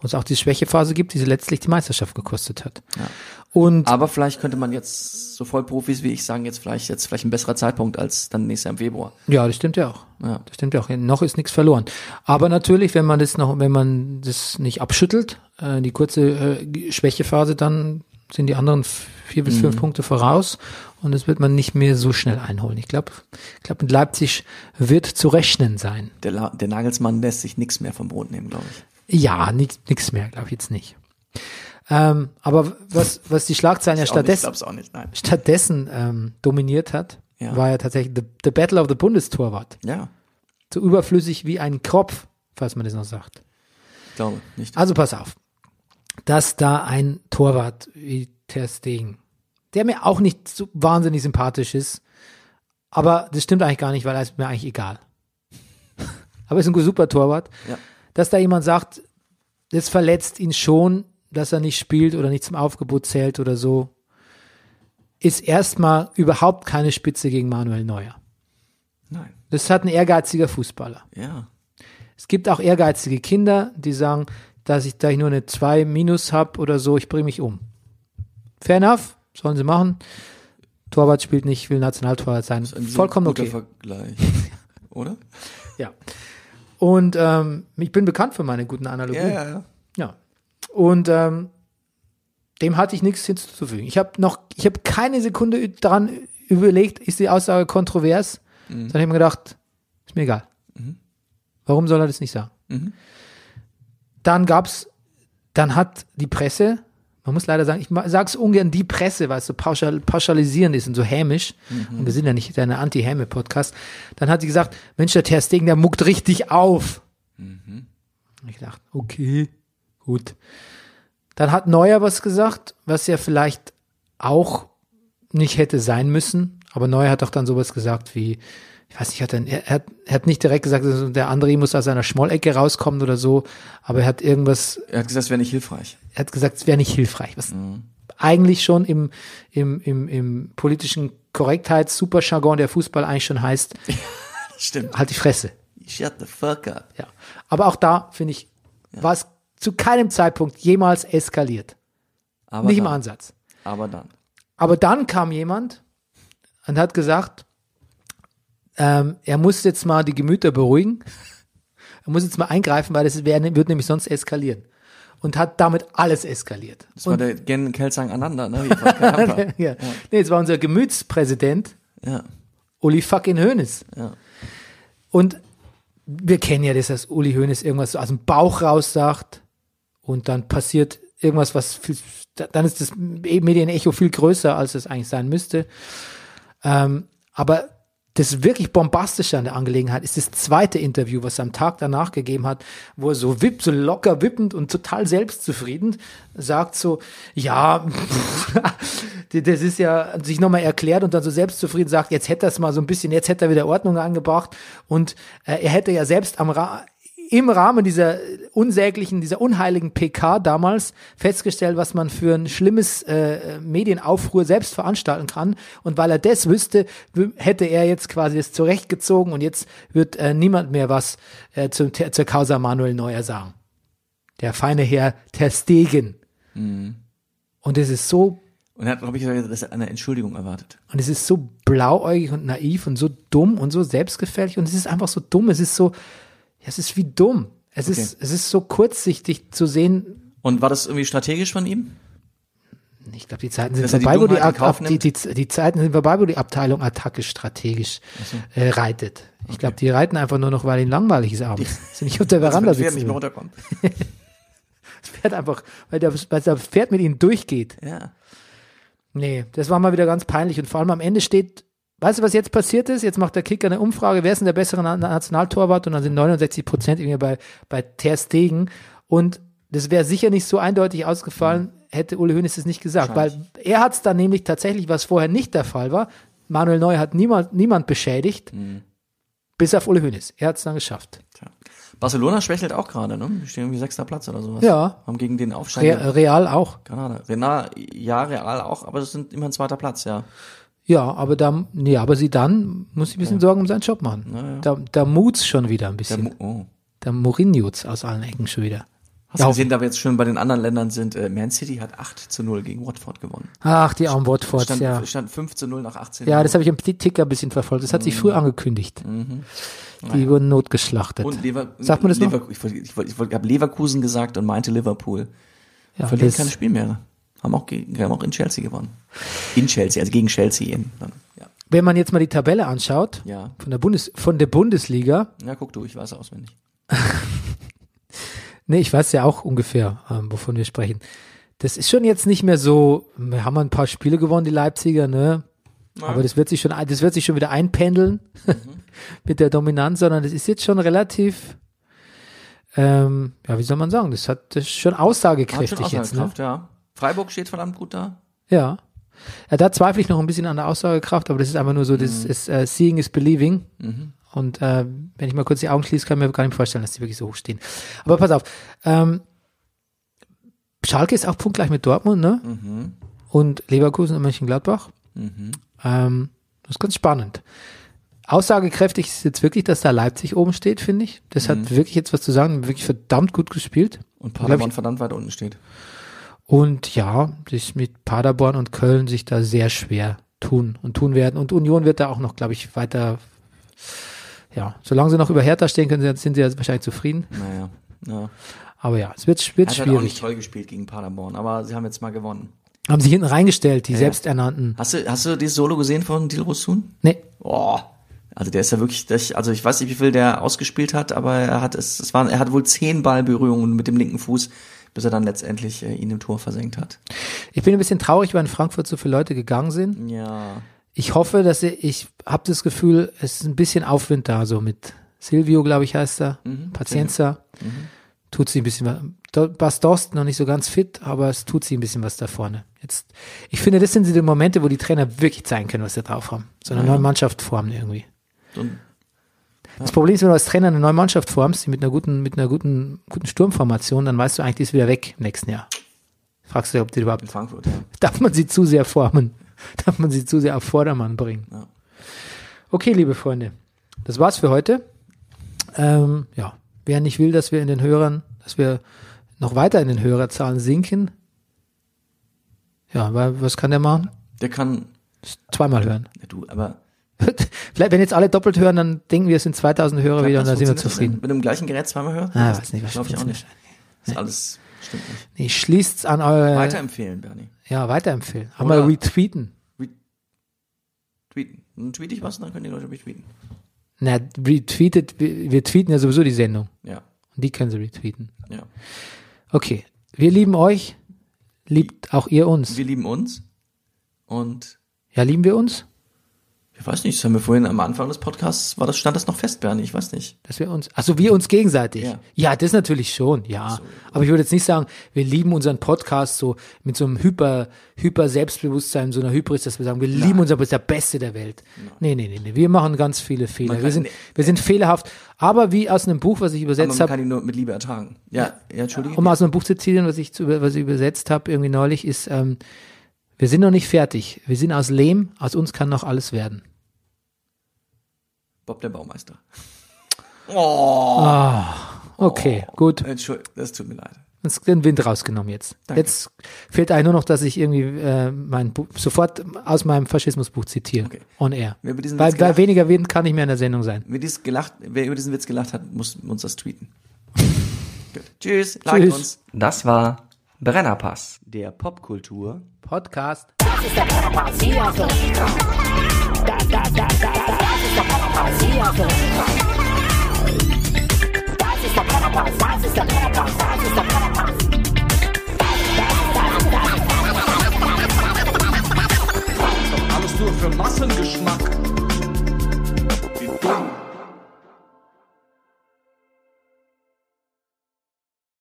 Wo es auch die Schwächephase gibt, die sie letztlich die Meisterschaft gekostet hat. Ja. Und Aber vielleicht könnte man jetzt, so Vollprofis wie ich sagen, jetzt vielleicht, jetzt vielleicht ein besserer Zeitpunkt als dann nächstes Jahr im Februar. ja, das stimmt ja auch. Ja. Das stimmt ja auch. Noch ist nichts verloren. Aber natürlich, wenn man das noch, wenn man das nicht abschüttelt, äh, die kurze äh, Schwächephase, dann sind die anderen vier bis Mhm. fünf Punkte voraus und das wird man nicht mehr so schnell einholen. Ich glaube, ich glaube, mit Leipzig wird zu rechnen sein. Der, La der Nagelsmann lässt sich nichts mehr vom Brot nehmen, glaube ich. Ja, nix mehr, glaube ich jetzt nicht. Ähm, aber was, was die Schlagzeilen ja stattdessen, nicht, stattdessen ähm, dominiert hat, Ja. war ja tatsächlich the, the Battle of the Bundestorwart. Ja, So überflüssig wie ein Kropf, falls man das noch sagt. ich glaube nicht. Also pass auf, dass da ein Torwart wie Ter Stegen, der mir auch nicht so wahnsinnig sympathisch ist, aber das stimmt eigentlich gar nicht, weil er ist mir eigentlich egal. aber ist ein super Torwart. Ja. Dass da jemand sagt, das verletzt ihn schon, dass er nicht spielt oder nicht zum Aufgebot zählt oder so, ist erstmal überhaupt keine Spitze gegen Manuel Neuer. Nein. Das halt ein ehrgeiziger Fußballer. Ja. Es gibt auch ehrgeizige Kinder, die sagen, dass ich, da ich nur eine 2 minus habe oder so, ich bringe mich um. Fair enough, sollen sie machen. Torwart spielt nicht, will Nationaltorwart sein. Ein sehr Vollkommen guter okay. Vergleich. Oder? Ja. Und ähm, ich bin bekannt für meine guten Analogien. Ja, ja, ja. Ja. Und ähm, dem hatte ich nichts hinzuzufügen. Ich habe noch, ich habe keine Sekunde daran überlegt, ist die Aussage kontrovers, sondern ich habe mir gedacht, ist mir egal. Warum soll er das nicht sagen? Dann gab's, dann hat die Presse, man muss leider sagen, ich sage es ungern die Presse, weil es so pauschal, pauschalisierend ist und so hämisch. Und wir sind ja nicht eine Anti-Häme-Podcast. Dann hat sie gesagt, Mensch, der Ter Stegen, der muckt richtig auf. Und ich dachte, okay, gut. Dann hat Neuer was gesagt, was ja vielleicht auch nicht hätte sein müssen. Aber Neuer hat doch dann sowas gesagt wie, ich weiß nicht, hat er, er, hat, er hat nicht direkt gesagt, also der André muss aus seiner Schmollecke rauskommen oder so, aber er hat irgendwas, Er hat gesagt, es wäre nicht hilfreich. er hat gesagt, es wäre nicht hilfreich. Was eigentlich schon im, im, im, im politischen Korrektheits-Superjargon der Fußball eigentlich schon heißt, Stimmt. halt die Fresse. Shut the fuck up. Ja. Aber auch da, finde ich, war es zu keinem Zeitpunkt jemals eskaliert. Aber nicht im dann, Ansatz. Aber dann. Aber dann kam jemand und hat gesagt, ähm, er muss jetzt mal die Gemüter beruhigen. Er muss jetzt mal eingreifen, weil das wär, wird nämlich sonst eskalieren. Und hat damit alles eskaliert. Das war und, der Gen Kelsang Ananda, ne? Kampa. ja. Nee, jetzt war unser Gemütspräsident ja. Uli fucking Hoeneß. Ja. Und wir kennen ja das, dass Uli Hoeneß irgendwas so aus dem Bauch raus sagt und dann passiert irgendwas, was viel, dann ist das Medienecho viel größer, als es eigentlich sein müsste. Ähm, aber das wirklich bombastische an der Angelegenheit ist das zweite Interview, was er am Tag danach gegeben hat, wo er so wipp, so locker wippend und total selbstzufrieden sagt so, ja, das ist ja sich nochmal erklärt und dann so selbstzufrieden sagt, jetzt hätte er es mal so ein bisschen, jetzt hätte er wieder Ordnung angebracht und äh, er hätte ja selbst am Ra im Rahmen dieser unsäglichen, dieser unheiligen PK damals festgestellt, was man für ein schlimmes äh, Medienaufruhr selbst veranstalten kann. Und weil er das wüsste, hätte er jetzt quasi das zurechtgezogen und jetzt wird äh, niemand mehr was äh, zum, zur Causa Manuel Neuer sagen. Der feine Herr Ter Stegen. Und es ist so Und er hat, glaube ich, das eine Entschuldigung erwartet. und es ist so blauäugig und naiv und so dumm und so selbstgefällig und es ist einfach so dumm. Es ist so, es ist wie dumm. Es Okay. ist, es ist so kurzsichtig zu sehen. Und war das irgendwie strategisch von ihm? Ich glaube, die Zeiten sind er die vorbei, wo die, Ab, die, die, die Zeiten sind vorbei, wo die Abteilung Attacke strategisch äh, reitet. Ich glaube, die reiten einfach nur noch, weil ihnen langweilig ist abends. Sie nicht auf der Veranda sitzen. nicht mehr runterkommt. Das Pferd einfach, weil, der, weil das Pferd mit ihnen durchgeht. Ja. Nee, das war mal wieder ganz peinlich. Und vor allem am Ende steht, weißt du, was jetzt passiert ist? Jetzt macht der Kicker eine Umfrage, wer ist denn der bessere Na- Nationaltorwart? Und dann sind 69 Prozent irgendwie bei, bei Ter Stegen. Und das wäre sicher nicht so eindeutig ausgefallen, hätte Uli Hoeneß es nicht gesagt. Weil er hat es dann nämlich tatsächlich, was vorher nicht der Fall war, Manuel Neuer hat niemand, niemand beschädigt, bis auf Uli Hoeneß. Er hat es dann geschafft. Tja. Barcelona schwächelt auch gerade, ne? Die stehen irgendwie sechster Platz oder sowas. Ja. Haben gegen den Aufsteiger Re Real auch. Granada. Renal, ja, Real auch, aber das sind immer ein zweiter Platz, ja. Ja, aber da, nee, aber sie dann muss ich ein bisschen Sorgen um seinen Job machen. Na ja. Da, da mut's schon wieder ein bisschen. Mo- oh. Der Mourinho's aus allen Ecken schon wieder. Hast Ja, du gesehen, da wir jetzt schon bei den anderen Ländern sind, äh, Man City hat 8 zu 0 gegen Watford gewonnen. Ach, die armen Watfords, Stand, ja. stand 5 zu 0 nach 18 Ja, das habe ich im Ticker ein bisschen verfolgt. Das hat sich früh angekündigt. Die wurden notgeschlachtet. Mhm. Und Lever Sagt man das noch? Lever ich wollte, ich wollte, ich wollte, habe Leverkusen gesagt und meinte Liverpool. ja, Verlieren das, keine Spiel mehr. Haben auch, haben auch in Chelsea gewonnen. In Chelsea, also gegen Chelsea. In, dann, ja. wenn man jetzt mal die Tabelle anschaut, Ja. von der Bundes, von der Bundesliga, ja, guck du, ich weiß auswendig. nee, ich weiß ja auch ungefähr, ähm, wovon wir sprechen. Das ist schon jetzt nicht mehr so, wir haben ein paar Spiele gewonnen, die Leipziger, ne? Aber das wird sich schon, das wird sich schon wieder einpendeln mit der Dominanz, sondern das ist jetzt schon relativ, ähm, ja, wie soll man sagen, das hat das ist schon Hat aussagekräftig schon jetzt, ne? Aussagekraft, ja. Freiburg steht verdammt gut da. Ja. ja. Da zweifle ich noch ein bisschen an der Aussagekraft, aber das ist einfach nur so, das ist äh, Seeing is Believing. Und äh, wenn ich mal kurz die Augen schließe, kann ich mir gar nicht vorstellen, dass die wirklich so hoch stehen. Aber pass auf. Ähm, Schalke ist auch punktgleich mit Dortmund, ne? Und Leverkusen und Mönchengladbach. Ähm, das ist ganz spannend. Aussagekräftig ist jetzt wirklich, dass da Leipzig oben steht, finde ich. Das hat wirklich jetzt was zu sagen, wirklich verdammt gut gespielt. Und Paderborn ich- verdammt weit unten steht. Und ja, sich mit Paderborn und Köln sich da sehr schwer tun und tun werden. Und Union wird da auch noch, glaube ich, weiter, ja, solange sie noch über Hertha stehen können, sind sie ja wahrscheinlich zufrieden. Naja, ja. Aber ja, es wird, wird Hat halt auch nicht schwierig. toll gespielt gegen Paderborn, aber sie haben jetzt mal gewonnen. Haben sich hinten reingestellt, die Ja. selbsternannten. Hast du, hast du dieses Solo gesehen von Dilrosun? Nee, Boah. Also der ist ja wirklich, also ich weiß nicht, wie viel der ausgespielt hat, aber er hat es, es waren, er hat wohl zehn Ballberührungen mit dem linken Fuß, bis er dann letztendlich äh, ihn im Tor versenkt hat. ich bin ein bisschen traurig, weil in Frankfurt so viele Leute gegangen sind. Ja. Ich hoffe, dass ich, ich habe das Gefühl, es ist ein bisschen Aufwind da, so mit Silvio, glaube ich, heißt er, Mhm, Pazienza. Tut sie ein bisschen was. Bas Dost noch nicht so ganz fit, aber es tut sie ein bisschen was da vorne. Jetzt, ich finde, das sind die Momente, wo die Trainer wirklich zeigen können, was sie drauf haben. So eine neue Mannschaft formen irgendwie. Ein, Das Problem ist, wenn du als Trainer eine neue Mannschaft formst, die mit einer guten, mit einer guten, guten Sturmformation, dann weißt du eigentlich, die ist wieder weg im nächsten Jahr. Fragst du, ob die überhaupt in Frankfurt, ja. Darf man sie zu sehr formen? Darf man sie zu sehr auf Vordermann bringen? Ja. Okay, liebe Freunde, das war's für heute. Ähm, ja, wer nicht will, dass wir in den Hörern, dass wir noch weiter in den Hörerzahlen sinken, ja, weil, was kann der machen? Der kann, Zweimal hören. ja, du, aber. Vielleicht, wenn jetzt alle doppelt hören, dann denken wir, es sind 2000 Hörer wieder und dann sind wir zufrieden. Mit dem gleichen Gerät zweimal hören? Ah, weiß nicht, was Glaube ich auch nicht. Das ist alles, stimmt nicht. Nee, schließt's an eure, Weiterempfehlen, Bernie. ja, weiterempfehlen. Oder- Einmal retweeten. Tweeten. Dann tweete ich was und dann können die Leute mich tweeten. Na, retweetet, wir, wir tweeten ja sowieso die Sendung. Ja, Und die können sie retweeten. ja. Okay, wir lieben euch. Liebt auch ihr uns. Wir lieben uns und Ja, lieben wir uns? Ich weiß nicht, das haben wir vorhin am Anfang des Podcasts, war das, stand das noch fest, Bernie? Ich weiß nicht. Dass wir uns, also wir uns gegenseitig. Ja. Ja, das natürlich schon, ja. Aber ich würde jetzt nicht sagen, wir lieben unseren Podcast so mit so einem hyper, hyper Selbstbewusstsein, so einer Hybris, dass wir sagen, wir lieben unseren Podcast, der Beste der Welt. Nee, nee, nee, nee. Wir machen ganz viele Fehler. Wir sind, nee. wir sind fehlerhaft. Aber wie aus einem Buch, was ich Aber übersetzt man habe, kann ihn nur mit Liebe ertragen. Ja, ja, entschuldige. um mal aus einem Buch zu zitieren, was ich, was ich übersetzt habe, irgendwie neulich, ist, ähm, wir sind noch nicht fertig. Wir sind aus Lehm, aus uns kann noch alles werden. Bob der Baumeister. Okay, gut. Entschuldigung, das tut mir leid. Jetzt den Wind rausgenommen jetzt. Danke. Jetzt fehlt eigentlich nur noch, dass ich irgendwie äh, mein Buch sofort aus meinem Faschismusbuch zitiere. Okay. On air. Wer über diesen Weil, Witz gelacht- weniger Wind kann nicht mehr in der Sendung sein. Wer, dies gelacht, wer über diesen Witz gelacht hat, muss uns das tweeten. Tschüss, like Tschüss. uns. Das war Brennerpass, der Popkultur Podcast. Das ist der Brennerpass. Hier auf da, da, da, da, das ist der Brennerpass. Hier auf Das ist der Brennerpass. Das ist der Brennerpass. Das ist der Brennerpass. Alles nur für Massengeschmack. Wie dumm.